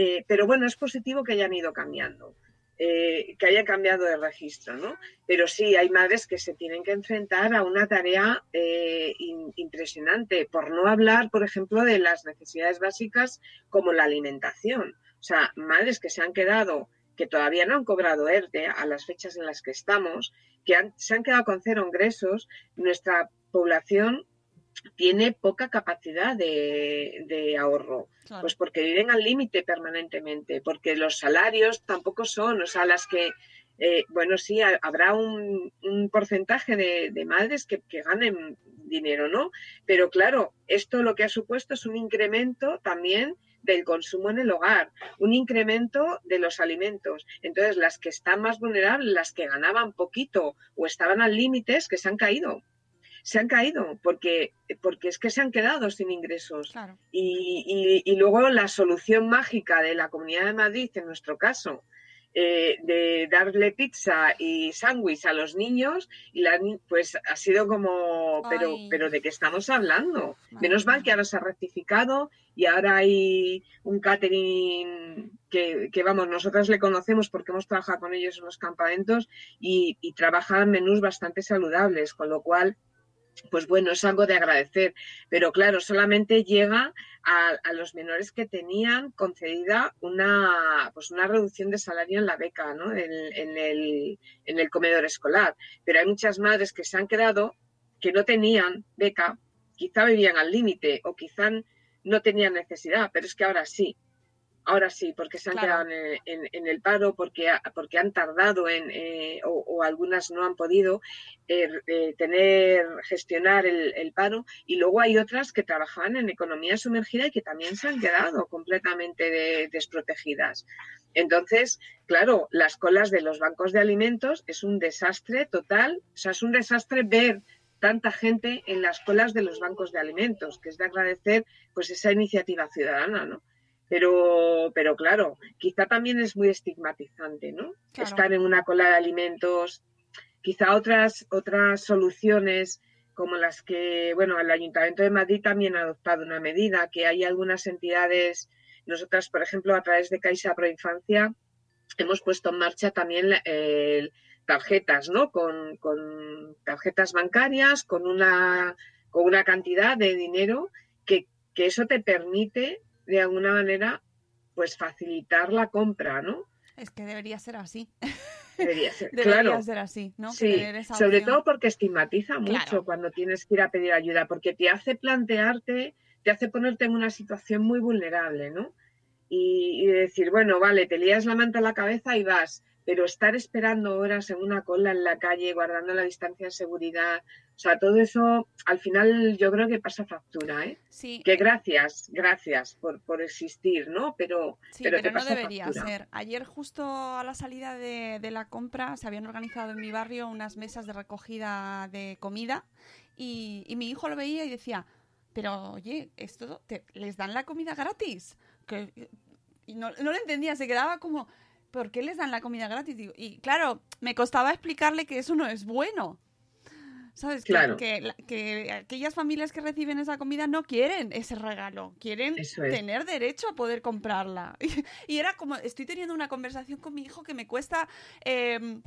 Speaker 4: Eh, pero bueno, es positivo que hayan ido cambiando, eh, que hayan cambiado de registro, ¿no? Pero sí, hay madres que se tienen que enfrentar a una tarea eh, impresionante, por no hablar, por ejemplo, de las necesidades básicas como la alimentación. O sea, madres que se han quedado, que todavía no han cobrado ERTE a las fechas en las que estamos, que se han quedado con cero ingresos, nuestra población tiene poca capacidad de, ahorro, pues porque viven al límite permanentemente, porque los salarios tampoco son, o sea, las que, eh, bueno, sí, habrá un, porcentaje de, madres que, que, ganen dinero, ¿no? Pero claro, esto lo que ha supuesto es un incremento también del consumo en el hogar, un incremento de los alimentos. Entonces, las que están más vulnerables, las que ganaban poquito o estaban al límite, es que se han caído se han caído porque, porque es que se han quedado sin ingresos. Y, y, luego la solución mágica de la Comunidad de Madrid, en nuestro caso, eh, de darle pizza y sándwich a los niños y la, pues ha sido como pero pero de qué estamos hablando menos mal que ahora se ha rectificado y ahora hay un catering que, vamos nosotras le conocemos porque hemos trabajado con ellos en los campamentos y, y trabajan menús bastante saludables con lo cual pues bueno, es algo de agradecer. Pero claro, solamente llega a, los menores que tenían concedida una, pues una reducción de salario en la beca, ¿no? En, el, en el comedor escolar. Pero hay muchas madres que se han quedado que no tenían beca, quizá vivían al límite o quizá no tenían necesidad, pero es que ahora sí. Ahora sí, porque se han quedado en, el paro, porque, porque han tardado en, eh, o, algunas no han podido eh, eh, tener, gestionar el, paro. Y luego hay otras que trabajaban en economía sumergida y que también se han quedado completamente desprotegidas. Entonces, claro, las colas de los bancos de alimentos es un desastre total. O sea, es un desastre ver tanta gente en las colas de los bancos de alimentos, que es de agradecer pues esa iniciativa ciudadana, ¿no? Pero, pero claro, quizá también es muy estigmatizante, ¿no? Estar en una cola de alimentos, quizá otras, otras soluciones como las que, bueno, el Ayuntamiento de Madrid también ha adoptado una medida, que hay algunas entidades, nosotras, por ejemplo, a través de Caixa Pro Infancia, hemos puesto en marcha también tarjetas, ¿no? Con, con, tarjetas bancarias, con una, con una cantidad de dinero que, que eso te permite de alguna manera, pues facilitar la compra, ¿no?
Speaker 3: Es que debería ser así.
Speaker 4: Debería ser,
Speaker 3: debería ser así, ¿no?
Speaker 4: Sí, sobre todo porque estigmatiza mucho cuando tienes que ir a pedir ayuda, porque te hace plantearte, te hace ponerte en una situación muy vulnerable, ¿no? Y, y decir, bueno, vale, te lías la manta a la cabeza y vas, pero estar esperando horas en una cola en la calle, guardando la distancia de seguridad, o sea, todo eso al final yo creo que pasa factura, ¿eh?
Speaker 3: Sí.
Speaker 4: Que gracias, gracias por, por existir, ¿no? Pero,
Speaker 3: sí, pero, no debería ser. Ayer justo a la salida de, de, la compra se habían organizado en mi barrio unas mesas de recogida de comida y, y mi hijo lo veía y decía, pero oye, esto te, les dan la comida gratis. Que, y no, no lo entendía, se quedaba como ¿por qué les dan la comida gratis? y claro, me costaba explicarle que eso no es bueno. ¿Sabes?
Speaker 4: Claro.
Speaker 3: Que, que, aquellas familias que reciben esa comida no quieren ese regalo, quieren tener derecho a poder comprarla. Y, era como, estoy teniendo una conversación con mi hijo que me cuesta... Em,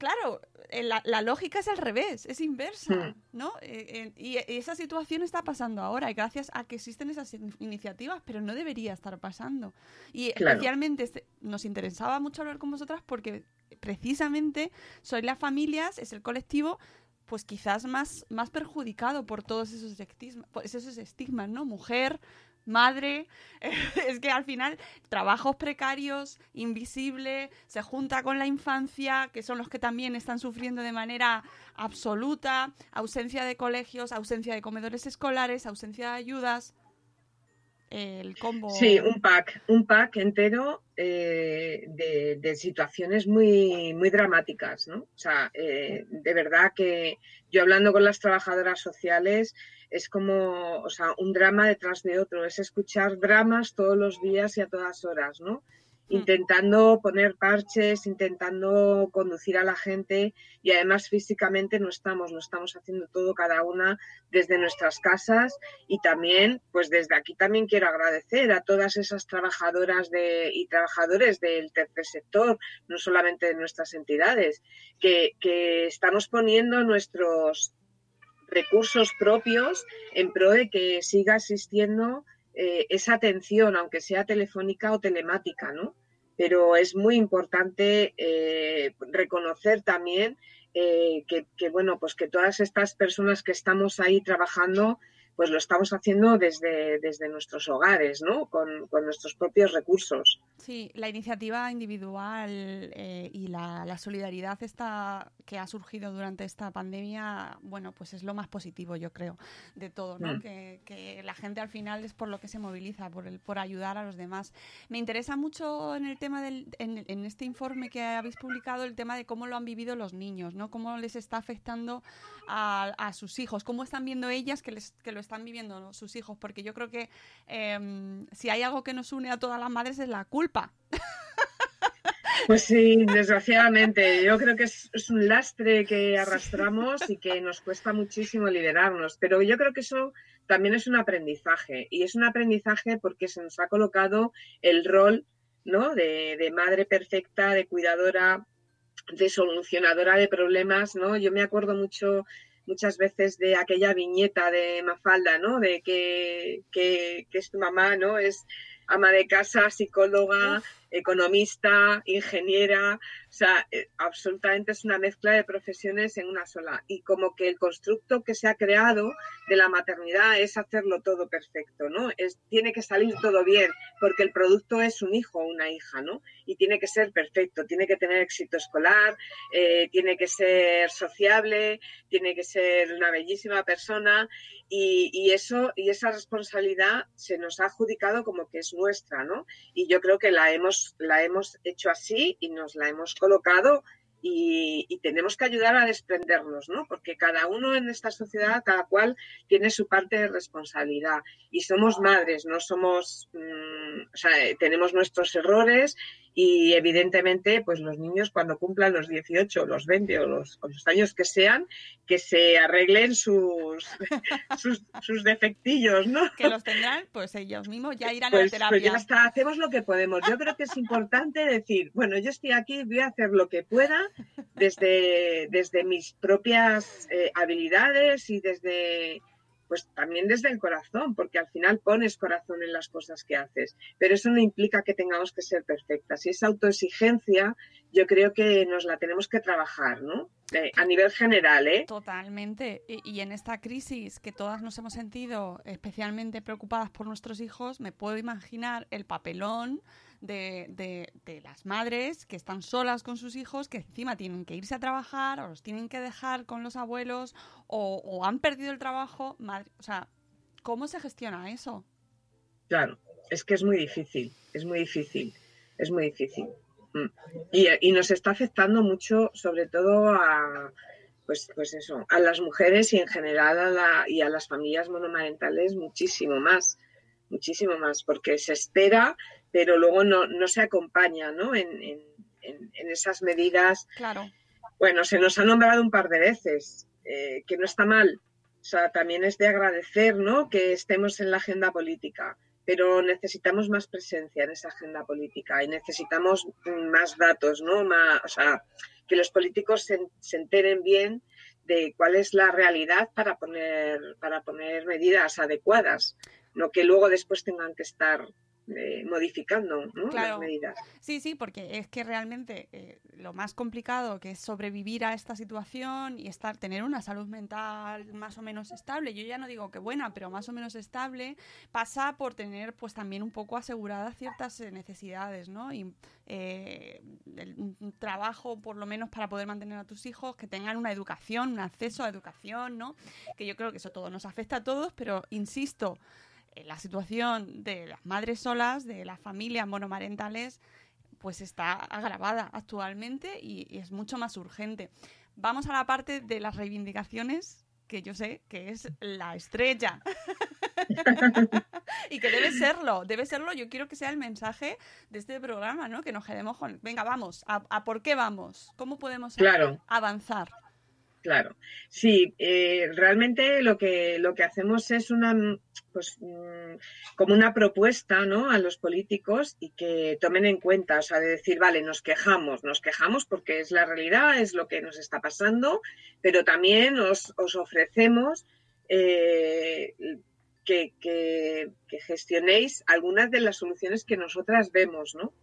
Speaker 3: claro, eh, la, lógica es al revés, es inversa, hmm. ¿no? Eh, y esa situación está pasando ahora y gracias a que existen esas iniciativas, pero no debería estar pasando. Y especialmente este, nos interesaba mucho hablar con vosotras porque precisamente sois las familias, es el colectivo pues quizás más, más perjudicado por todos esos estigmas, esos estigmas, ¿no? Mujer, madre, es que al final trabajos precarios, invisible, se junta con la infancia, que son los que también están sufriendo de manera absoluta, ausencia de colegios, ausencia de comedores escolares, ausencia de ayudas.
Speaker 4: Sí, un pack, un pack entero eh, de, situaciones muy, muy dramáticas, ¿no? O sea, eh, de verdad que yo hablando con las trabajadoras sociales, es como, o sea, un drama detrás de otro, es escuchar dramas todos los días y a todas horas, ¿no? Intentando poner parches, intentando conducir a la gente y además físicamente no estamos, lo estamos haciendo todo cada una desde nuestras casas y también, pues desde aquí también quiero agradecer a todas esas trabajadoras de, y trabajadores del tercer sector, no solamente de nuestras entidades, que, que estamos poniendo nuestros recursos propios en pro de que siga existiendo eh, esa atención, aunque sea telefónica o telemática, ¿no? Pero es muy importante eh, reconocer también eh, que, bueno, pues que todas estas personas que estamos ahí trabajando, pues lo estamos haciendo desde, desde nuestros hogares, ¿no? Con, con nuestros propios recursos.
Speaker 3: Sí, la iniciativa individual eh, y la, la, solidaridad esta que ha surgido durante esta pandemia, bueno, pues es lo más positivo, yo creo, de todo, ¿no?
Speaker 4: Mm.
Speaker 3: Que, que, la gente al final es por lo que se moviliza, por el, por ayudar a los demás. Me interesa mucho en el tema del, en, en este informe que habéis publicado, el tema de cómo lo han vivido los niños, ¿no? Cómo les está afectando a, a sus hijos, cómo están viendo ellas que, les, que lo están viviendo ¿no? sus hijos, porque yo creo que eh, si hay algo que nos une a todas las madres es la culpa.
Speaker 4: Pues sí, desgraciadamente. Yo creo que es, es, un lastre que arrastramos y que nos cuesta muchísimo liberarnos. Pero yo creo que eso también es un aprendizaje. Y es un aprendizaje porque se nos ha colocado el rol ¿no? de, de madre perfecta, de cuidadora, de solucionadora de problemas. ¿no? Yo me acuerdo mucho muchas veces de aquella viñeta de Mafalda, ¿no? De que, que, que es tu mamá, ¿no? Es ama de casa, psicóloga. Economista, ingeniera, o sea, eh, absolutamente es una mezcla de profesiones en una sola. Y como que el constructo que se ha creado de la maternidad es hacerlo todo perfecto, ¿no? Tiene que salir todo bien, porque el producto es un hijo o una hija, ¿no? Y tiene que ser perfecto, tiene que tener éxito escolar, eh, tiene que ser sociable, tiene que ser una bellísima persona y, y, eso y esa responsabilidad se nos ha adjudicado como que es nuestra, ¿no? Y yo creo que la hemos la hemos hecho así y nos la hemos colocado y, y, tenemos que ayudar a desprendernos, ¿no? Porque cada uno en esta sociedad, cada cual tiene su parte de responsabilidad y somos madres, no somos, mmm, o sea, tenemos nuestros errores y evidentemente, pues los niños cuando cumplan los 18, los 20 o los, o los años que sean, que se arreglen sus, sus, sus, defectillos, ¿no?
Speaker 3: Que los tendrán, pues ellos mismos ya irán
Speaker 4: pues,
Speaker 3: a la terapia.
Speaker 4: Pues ya está, hacemos lo que podemos. Yo creo que es importante decir, bueno, yo estoy aquí, voy a hacer lo que pueda desde, desde mis propias eh, habilidades y desde pues también desde el corazón, porque al final pones corazón en las cosas que haces, pero eso no implica que tengamos que ser perfectas. Y esa autoexigencia yo creo que nos la tenemos que trabajar, ¿no? Eh, a nivel general, ¿eh?
Speaker 3: Totalmente. Y, y, en esta crisis que todas nos hemos sentido especialmente preocupadas por nuestros hijos, me puedo imaginar el papelón de, de, de, las madres que están solas con sus hijos, que encima tienen que irse a trabajar o los tienen que dejar con los abuelos o, han perdido el trabajo. Madre, o sea, ¿cómo se gestiona eso?
Speaker 4: Claro, es que es muy difícil, es muy difícil, es muy difícil. Y, y nos está afectando mucho, sobre todo a, pues, pues eso, a las mujeres y en general a la, y a las familias monomarentales muchísimo más, muchísimo más, porque se espera, pero luego no, no se acompaña ¿no? En, en, en, esas medidas.
Speaker 3: Claro.
Speaker 4: Bueno, se nos ha nombrado un par de veces, eh, que no está mal. O sea, también es de agradecer ¿no? que estemos en la agenda política pero necesitamos más presencia en esa agenda política y necesitamos más datos, ¿no? Más, o sea, que los políticos se, se, enteren bien de cuál es la realidad para poner, para poner medidas adecuadas, no que luego después tengan que estar eh, modificando ¿no?
Speaker 3: claro.
Speaker 4: las medidas.
Speaker 3: Sí, sí, porque es que realmente eh, lo más complicado que es sobrevivir a esta situación y estar, tener una salud mental más o menos estable, yo ya no digo que buena, pero más o menos estable, pasa por tener pues también un poco aseguradas ciertas eh, necesidades, ¿no? Y eh, un trabajo por lo menos para poder mantener a tus hijos, que tengan una educación, un acceso a educación, ¿no? Que yo creo que eso todo nos afecta a todos, pero insisto, la situación de las madres solas, de las familias monomarentales, pues está agravada actualmente y, y, es mucho más urgente. Vamos a la parte de las reivindicaciones, que yo sé que es la estrella. y que debe serlo, debe serlo. Yo quiero que sea el mensaje de este programa, ¿no? Que nos quedemos con, venga, vamos, ¿a, a por qué vamos? ¿Cómo podemos
Speaker 4: claro.
Speaker 3: avanzar?
Speaker 4: Claro, sí, eh, realmente lo que, lo que hacemos es una, pues, mmm, como una propuesta, ¿no? A los políticos y que tomen en cuenta, o sea, de decir, vale, nos quejamos, nos quejamos porque es la realidad, es lo que nos está pasando, pero también os, os ofrecemos eh, que, que, que gestionéis algunas de las soluciones que nosotras vemos, ¿no?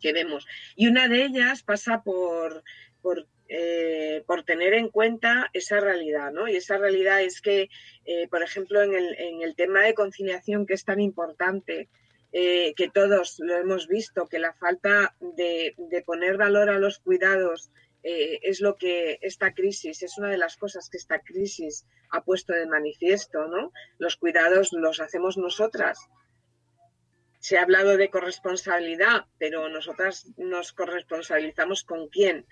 Speaker 4: Que vemos. Y una de ellas pasa por, por eh, por tener en cuenta esa realidad, ¿no? Y esa realidad es que, eh, por ejemplo, en el, en el, tema de conciliación, que es tan importante, eh, que todos lo hemos visto, que la falta de, de poner valor a los cuidados es lo que esta crisis, es una de las cosas que esta crisis ha puesto de manifiesto, ¿no? Los cuidados los hacemos nosotras. Se ha hablado de corresponsabilidad, pero nosotras nos corresponsabilizamos con quién.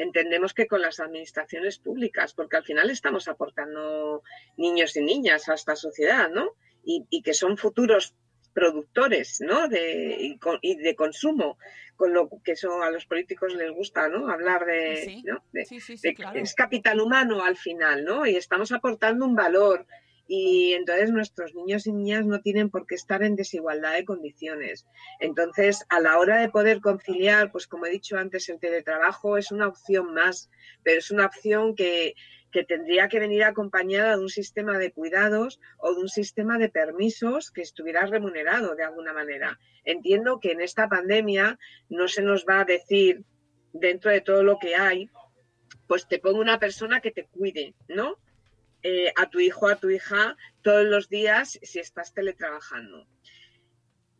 Speaker 4: Entendemos que con las administraciones públicas, porque al final estamos aportando niños y niñas a esta sociedad, ¿no? Y, y que son futuros productores ¿no? de, y, con, y, de consumo, con lo que eso a los políticos les gusta, ¿no? Hablar de, sí. ¿no? de, sí, sí, de claro. es capital humano al final, ¿no? Y estamos aportando un valor y entonces nuestros niños y niñas no tienen por qué estar en desigualdad de condiciones. Entonces, a la hora de poder conciliar, pues como he dicho antes, el teletrabajo es una opción más, pero es una opción que, que tendría que venir acompañada de un sistema de cuidados o de un sistema de permisos que estuviera remunerado de alguna manera. Entiendo que en esta pandemia no se nos va a decir, dentro de todo lo que hay, pues te pongo una persona que te cuide, ¿no? Eh, a tu hijo, a tu hija, todos los días si estás teletrabajando.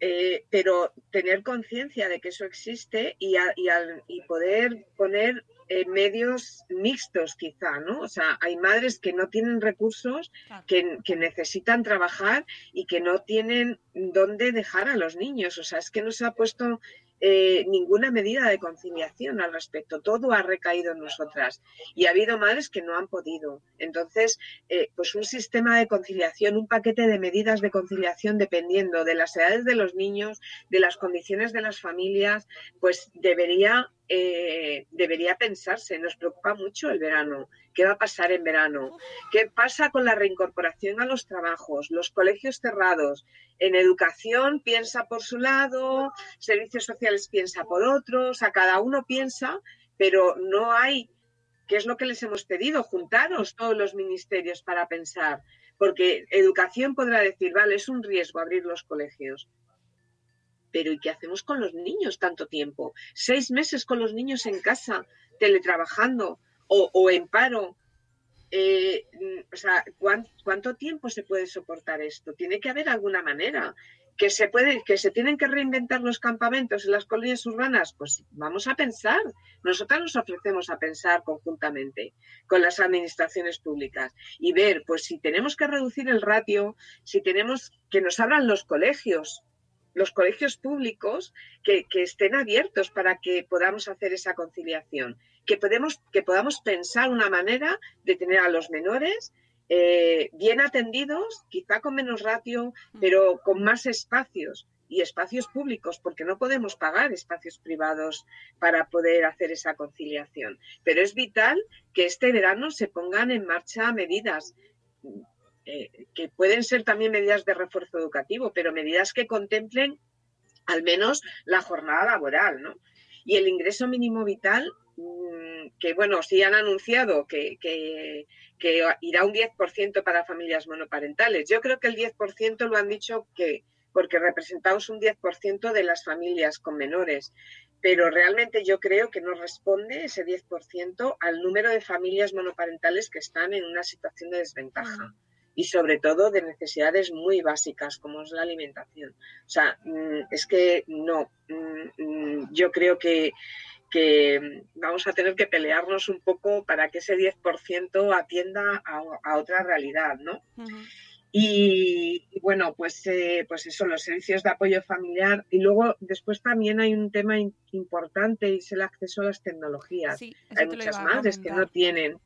Speaker 4: Eh, pero tener conciencia de que eso existe y, a, y, al, y poder poner eh, medios mixtos quizá, ¿no? O sea, hay madres que no tienen recursos, que, que, necesitan trabajar y que no tienen dónde dejar a los niños. O sea, es que no se ha puesto eh, ninguna medida de conciliación al respecto. Todo ha recaído en nosotras y ha habido madres que no han podido. Entonces, eh, pues un sistema de conciliación, un paquete de medidas de conciliación dependiendo de las edades de los niños, de las condiciones de las familias, pues debería eh, debería pensarse. Nos preocupa mucho el verano. ¿Qué va a pasar en verano? ¿Qué pasa con la reincorporación a los trabajos? Los colegios cerrados. En educación piensa por su lado, servicios sociales piensa por otros, a cada uno piensa, pero no hay, ¿qué es lo que les hemos pedido? Juntaros todos los ministerios para pensar, porque educación podrá decir, vale, es un riesgo abrir los colegios, pero ¿y qué hacemos con los niños tanto tiempo? Seis meses con los niños en casa, teletrabajando o, en paro. Eh, o sea, ¿cuánto, ¿cuánto, tiempo se puede soportar esto? Tiene que haber alguna manera. Que se, puede, que se tienen que reinventar los campamentos en las colonias urbanas, pues vamos a pensar. Nosotras nos ofrecemos a pensar conjuntamente con las administraciones públicas y ver, pues si tenemos que reducir el ratio, si tenemos que nos abran los colegios, los colegios públicos que, estén abiertos para que podamos hacer esa conciliación, que, podemos, que podamos pensar una manera de tener a los menores eh, bien atendidos, quizá con menos ratio, pero con más espacios y espacios públicos, porque no podemos pagar espacios privados para poder hacer esa conciliación. Pero es vital que este verano se pongan en marcha medidas eh, que pueden ser también medidas de refuerzo educativo, pero medidas que contemplen al menos la jornada laboral, ¿no? Y el ingreso mínimo vital, que bueno, sí han anunciado que, que, que, irá un 10% para familias monoparentales. Yo creo que el 10% lo han dicho que porque representamos un 10% de las familias con menores, pero realmente yo creo que no responde ese 10% al número de familias monoparentales que están en una situación de desventaja. Mm y sobre todo de necesidades muy básicas como es la alimentación. O sea, es que no, yo creo que, que vamos a tener que pelearnos un poco para que ese 10% atienda a, a, otra realidad, ¿no? Uh -huh. Y, y, bueno, pues, eh, pues eso, los servicios de apoyo familiar. Y luego, después también hay un tema importante y es el acceso a las tecnologías. Sí, hay muchas madres que no tienen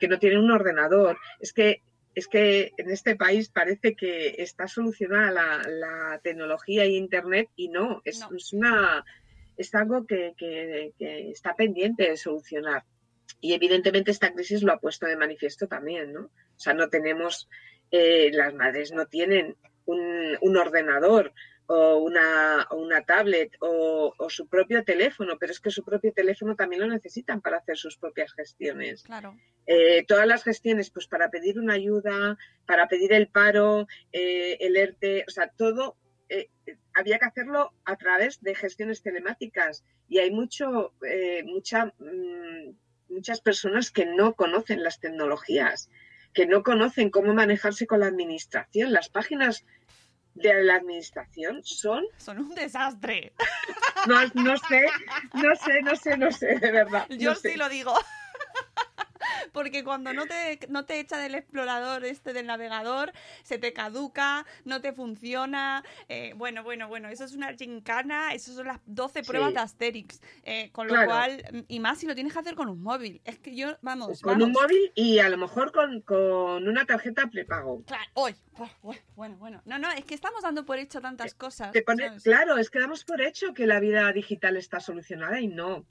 Speaker 4: que no tienen un ordenador. Es que es que en este país parece que está solucionada la, la tecnología y Internet y no, es, no. es una es algo que, que, que, está pendiente de solucionar. Y evidentemente esta crisis lo ha puesto de manifiesto también, ¿no? O sea, no tenemos, eh, las madres no tienen un, un ordenador o una, o una tablet o, o, su propio teléfono, pero es que su propio teléfono también lo necesitan para hacer sus propias gestiones.
Speaker 5: Claro.
Speaker 4: Eh, todas las gestiones, pues para pedir una ayuda, para pedir el paro, eh, el ERTE, o sea, todo eh, había que hacerlo a través de gestiones telemáticas y hay mucho, eh, mucha, mmm, muchas personas que no conocen las tecnologías, que no conocen cómo manejarse con la administración. Las páginas de la administración son...
Speaker 3: Son un desastre.
Speaker 4: No, no sé, no sé, no sé, no sé, de verdad.
Speaker 3: Yo
Speaker 4: no
Speaker 3: sí
Speaker 4: sé.
Speaker 3: lo digo. Porque cuando no te, no te echa del explorador este del navegador, se te caduca, no te funciona. eh, bueno, bueno, bueno, eso es una gincana, eso son las 12 pruebas
Speaker 4: Sí.
Speaker 3: de Asterix. eh, con lo
Speaker 4: Claro.
Speaker 3: cual, y más si lo tienes que hacer con un móvil. Es que yo, vamos,
Speaker 4: Con un móvil y a lo mejor con, con una tarjeta prepago.
Speaker 3: Claro, hoy. Bueno, bueno. No, no, es que estamos dando por hecho tantas cosas.
Speaker 4: Claro, es que damos por hecho que la vida digital está solucionada y no.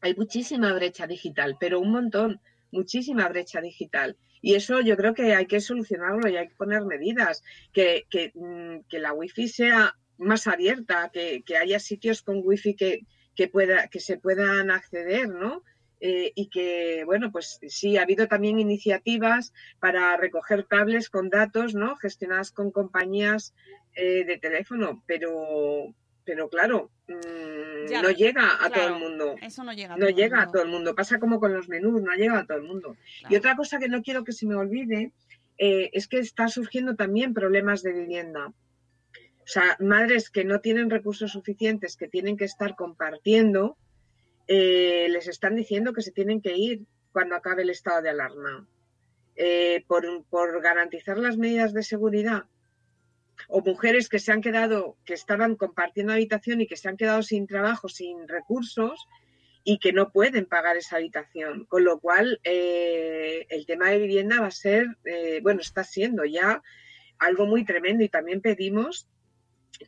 Speaker 4: Hay muchísima brecha digital, pero un montón, muchísima brecha digital. Y eso yo creo que hay que solucionarlo y hay que poner medidas, que, que, mm, que la wifi sea más abierta, que, que haya sitios con wifi que, que, pueda, que se puedan acceder, ¿no? Eh, y que, bueno, pues sí, ha habido también iniciativas para recoger cables con datos, ¿no? Gestionadas con compañías eh, de teléfono, pero, pero claro, mm,
Speaker 3: Ya,
Speaker 4: no llega a todo el mundo.
Speaker 3: Eso no llega a
Speaker 4: No
Speaker 3: todo
Speaker 4: llega a todo el mundo. Pasa como con los menús, no llega a todo el mundo. Y otra cosa que no quiero que se me olvide eh, es que está surgiendo también problemas de vivienda. O sea, madres que no tienen recursos suficientes, que tienen que estar compartiendo, eh, les están diciendo que se tienen que ir cuando acabe el estado de alarma. Eh, por, por garantizar las medidas de seguridad. O mujeres que se han quedado, que estaban compartiendo habitación y que se han quedado sin trabajo, sin recursos y que no pueden pagar esa habitación. Con lo cual, eh, el tema de vivienda va a ser, eh, bueno, está siendo ya algo muy tremendo y también pedimos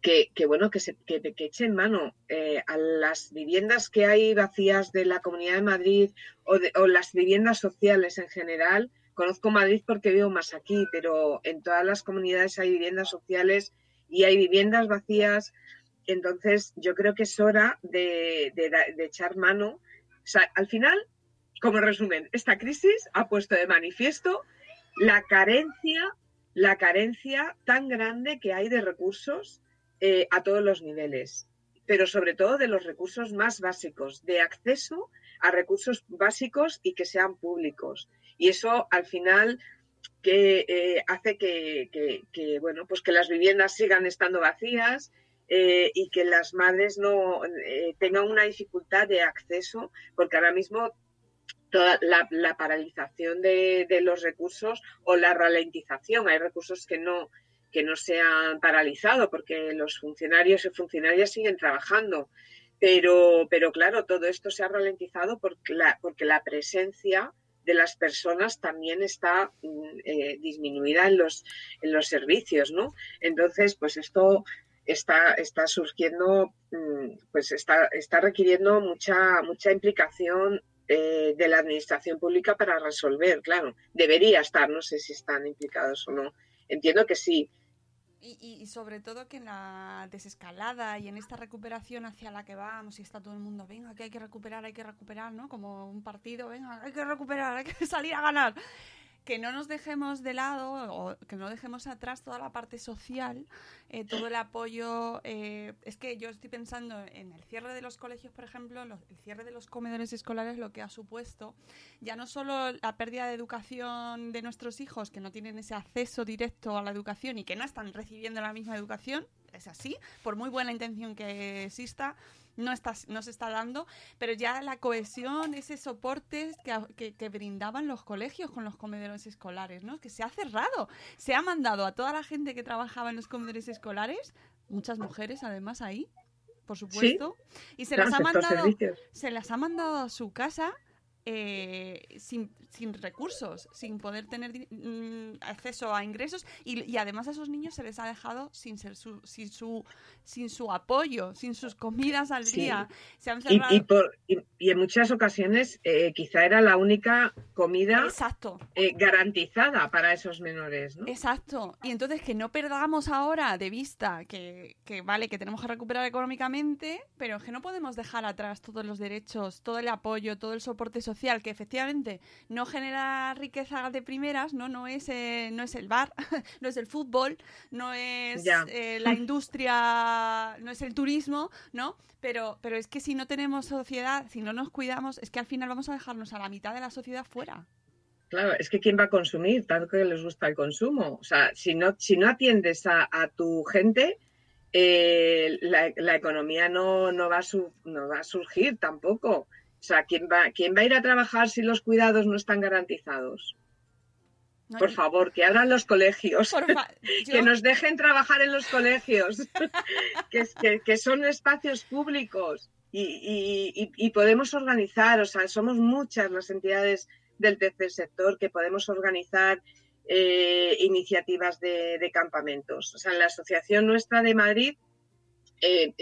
Speaker 4: que, bueno, que, se, que echen mano eh, a las viviendas que hay vacías de la Comunidad de Madrid o, de, o las viviendas sociales en general. Conozco Madrid porque vivo más aquí, pero en todas las comunidades hay viviendas sociales y hay viviendas vacías. Entonces, yo creo que es hora de, echar mano. Al final, como resumen, esta crisis ha puesto de manifiesto la carencia, la carencia tan grande que hay de recursos eh, a todos los niveles, pero sobre todo de los recursos más básicos, de acceso a recursos básicos y que sean públicos. Y eso al final que eh, hace que, bueno, pues que las viviendas sigan estando vacías eh, y que las madres no eh, tengan una dificultad de acceso, porque ahora mismo toda la, paralización de, de, los recursos o la ralentización, hay recursos que no que no se han paralizado porque los funcionarios y funcionarias siguen trabajando. Pero, pero claro, todo esto se ha ralentizado porque la, porque la presencia de las personas también está eh, disminuida en los, en los servicios, ¿no? Entonces, pues esto está, está surgiendo, pues está, está requiriendo mucha, mucha implicación eh, de la administración pública para resolver, claro. Debería estar, no sé si están implicados o no. Entiendo que sí,
Speaker 3: y, y, sobre todo que en la desescalada y en esta recuperación hacia la que vamos y está todo el mundo, venga, que hay que recuperar, hay que recuperar, ¿no? Como un partido, venga, hay que recuperar, hay que salir a ganar. Que no nos dejemos de lado o que no dejemos atrás toda la parte social, eh, todo el apoyo. Eh, es que yo estoy pensando en el cierre de los colegios, por ejemplo, el cierre de los comedores escolares, lo que ha supuesto ya no solo la pérdida de educación de nuestros hijos, que no tienen ese acceso directo a la educación y que no están recibiendo la misma educación, es así, por muy buena intención que exista, no, está, no se está dando, pero ya la cohesión, ese soporte que, que, que, brindaban los colegios con los comedores escolares, ¿no? Que se ha cerrado, se ha mandado a toda la gente que trabajaba en los comedores escolares, muchas mujeres además ahí, por supuesto,
Speaker 4: ¿Sí?
Speaker 3: y se las, ha mandado, se las ha mandado a su casa eh, sin, sin, recursos, sin poder tener mm, acceso a ingresos y, y, además a esos niños se les ha dejado sin, ser su, sin, su, sin su apoyo, sin sus comidas al
Speaker 4: sí.
Speaker 3: día. Se han cerrado...
Speaker 4: y, y, por, y, en muchas ocasiones eh, quizá era la única comida
Speaker 3: Exacto.
Speaker 4: Eh, garantizada para esos menores. ¿no?
Speaker 3: Exacto. Y entonces que no perdamos ahora de vista que, que, vale, que tenemos que recuperar económicamente, pero que no podemos dejar atrás todos los derechos, todo el apoyo, todo el soporte social social que efectivamente no genera riqueza de primeras, no, no, es, eh, no es el bar, no es el fútbol, no es eh, la industria, no es el turismo, ¿no? Pero, pero es que si no tenemos sociedad, si no nos cuidamos, es que al final vamos a dejarnos a la mitad de la sociedad fuera.
Speaker 4: Claro, es que ¿quién va a consumir? Tanto que les gusta el consumo. O sea, si no, si no atiendes a, a tu gente, eh, la, la, economía no, no, va a su, no va a surgir tampoco. O sea, ¿quién va, ¿quién va a ir a trabajar si los cuidados no están garantizados? No, por favor, que abran los colegios, que nos dejen trabajar en los colegios, que, que, que, son espacios públicos y, y, y, podemos organizar, o sea, somos muchas las entidades del tercer sector que podemos organizar eh, iniciativas de, de, campamentos. O sea, en la Asociación Nuestra de Madrid, eh,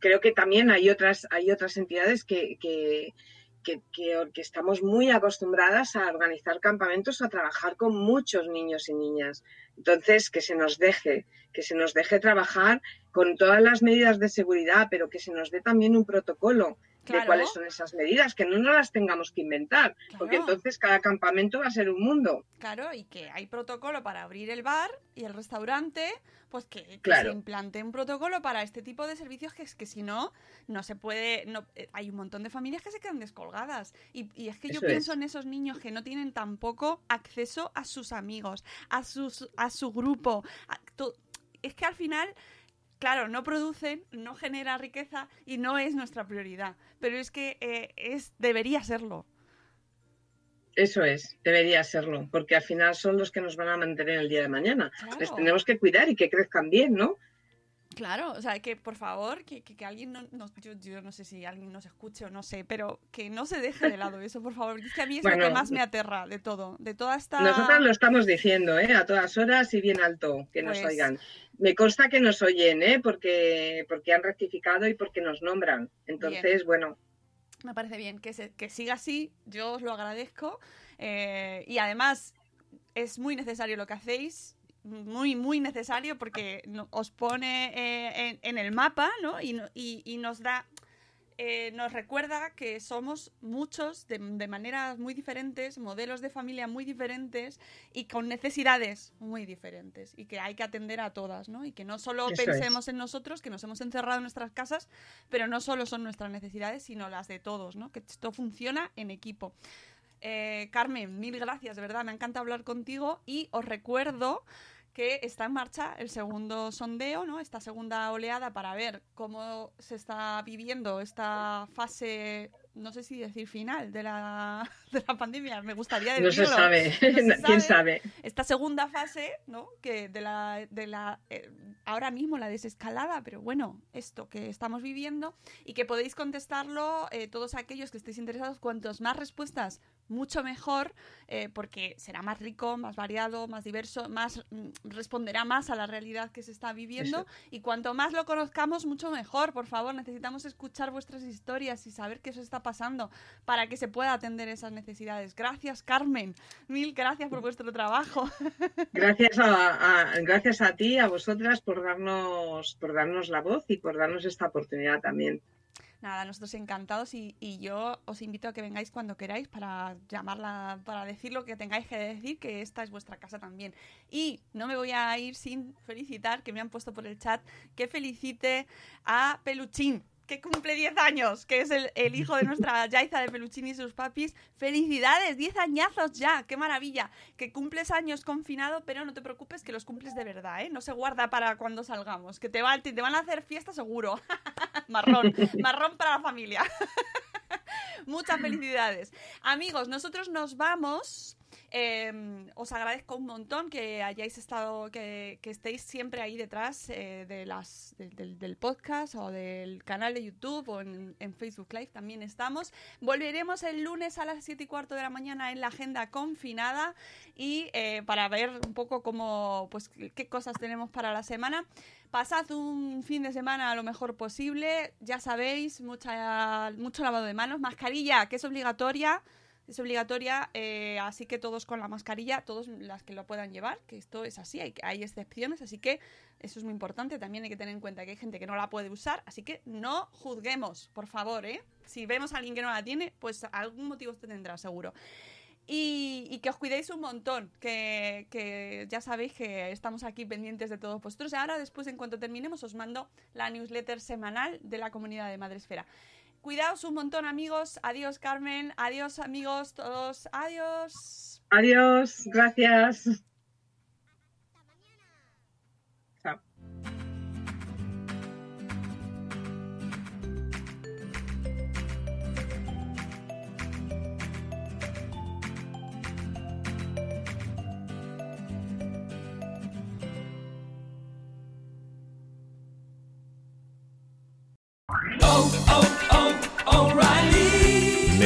Speaker 4: creo que también hay otras, hay otras entidades que, que, que, que, estamos muy acostumbradas a organizar campamentos, a trabajar con muchos niños y niñas. Entonces, que se nos deje, que se nos deje trabajar con todas las medidas de seguridad, pero que se nos dé también un protocolo Claro. de cuáles son esas medidas, que no nos las tengamos que inventar, claro. porque entonces cada campamento va a ser un mundo.
Speaker 3: Claro, y que hay protocolo para abrir el bar y el restaurante, pues que, que
Speaker 4: claro.
Speaker 3: se implante un protocolo para este tipo de servicios que es que si no, no se puede, no, eh, hay un montón de familias que se quedan descolgadas. Y, y es que yo pienso en esos niños que no tienen tampoco acceso a sus amigos, a, sus, a su grupo. A, to, es que al final claro, no producen, no genera riqueza y no es nuestra prioridad. Pero es que eh, es, debería serlo.
Speaker 4: Eso es, debería serlo, porque al final son los que nos van a mantener el día de mañana.
Speaker 3: Claro.
Speaker 4: Les tenemos que cuidar y que crezcan bien, ¿no?
Speaker 3: Claro, o sea, que por favor, que, que, que alguien, no, no yo, yo, no sé si alguien nos escuche o no sé, pero que no se deje de lado eso, por favor. Es que a mí es
Speaker 4: bueno,
Speaker 3: lo que más me aterra de todo, de toda esta...
Speaker 4: Nosotras lo estamos diciendo, ¿eh? A todas horas y bien alto, que nos
Speaker 3: Pues-
Speaker 4: oigan. Me consta que nos oyen, ¿eh? Porque, porque han rectificado y porque nos nombran. Entonces, bueno,
Speaker 3: Me parece bien que, se, que siga así, yo os lo agradezco. eh, y además, es muy necesario lo que hacéis, muy, muy necesario porque os pone eh, en, en el mapa, ¿no? Y, y- y nos da. eh, nos recuerda que somos muchos de, de maneras muy diferentes, modelos de familia muy diferentes y con necesidades muy diferentes y que hay que atender a todas, ¿no? Y que no solo
Speaker 4: Eso
Speaker 3: pensemos en nosotros, que nos hemos encerrado en nuestras casas, pero no solo son nuestras necesidades, sino las de todos, ¿no? Que esto funciona en equipo. Eh, Carmen, mil gracias, de verdad, me encanta hablar contigo y os recuerdo que está en marcha el segundo sondeo, ¿no? Esta segunda oleada para ver cómo se está viviendo esta fase, no sé si decir final de la, de la pandemia, me gustaría
Speaker 4: no se
Speaker 3: decirlo.
Speaker 4: sabe.
Speaker 3: No se
Speaker 4: ¿Quién sabe?
Speaker 3: esta segunda fase, ¿no? Que de la, de la eh, ahora mismo la desescalada, pero bueno, esto que estamos viviendo y que podéis contestarlo eh, todos aquellos que estéis interesados, cuantos más respuestas, mucho mejor, eh, porque será más rico, más variado, más diverso, más mm, responderá más a la realidad que se está viviendo
Speaker 4: Eso.
Speaker 3: y cuanto más lo conozcamos, mucho mejor. Por favor, necesitamos escuchar vuestras historias y saber qué os está pasando para que se pueda atender esas necesidades. Gracias, Carmen. Mil gracias por vuestro trabajo.
Speaker 4: Gracias a, a- gracias a ti, a vosotras, por darnos, por darnos la voz y por darnos esta oportunidad también.
Speaker 3: Nada, nosotros encantados y, yo os invito a que vengáis cuando queráis para llamarla, para decir lo que tengáis que decir, que esta es vuestra casa también. Y no me voy a ir sin felicitar, que me han puesto por el chat, que felicite a Peluchín, que cumple 10 años, que es el, el hijo de nuestra Yaiza de Peluchín y sus papis. ¡Felicidades! 10 añazos ya, qué maravilla. Que cumples años confinado, pero no te preocupes que los cumples de verdad, ¿eh? No se guarda para cuando salgamos, que te, va, te, te van a hacer fiesta seguro. marrón, marrón para la familia. Muchas felicidades. Amigos, nosotros nos vamos. Eh, os agradezco un montón que hayáis estado, que, que estéis siempre ahí detrás eh, de las, de- del- podcast o del canal de YouTube o en, en Facebook Live también estamos. Volveremos el lunes a las 7 y cuarto de la mañana en la agenda confinada y eh, para ver un poco cómo, pues, qué cosas tenemos para la semana. Pasad un fin de semana lo mejor posible. Ya sabéis, mucha, mucho lavado de manos. Mascarilla, que es obligatoria. Es obligatoria, eh, así que todos con la mascarilla, todos las que lo puedan llevar, que esto es así, hay, hay excepciones, así que eso es muy importante. También hay que tener en cuenta que hay gente que no la puede usar, así que no juzguemos, por favor, ¿eh? Si vemos a alguien que no la tiene, pues algún motivo usted tendrá, seguro. Y, y que os cuidéis un montón, que, que ya sabéis que estamos aquí pendientes de todos vosotros. Ahora, después, en cuanto terminemos, os mando la newsletter semanal de la comunidad de Madresfera. Cuidaos un montón, amigos. Adiós, Carmen. Adiós, amigos todos. Adiós.
Speaker 4: Adiós, gracias.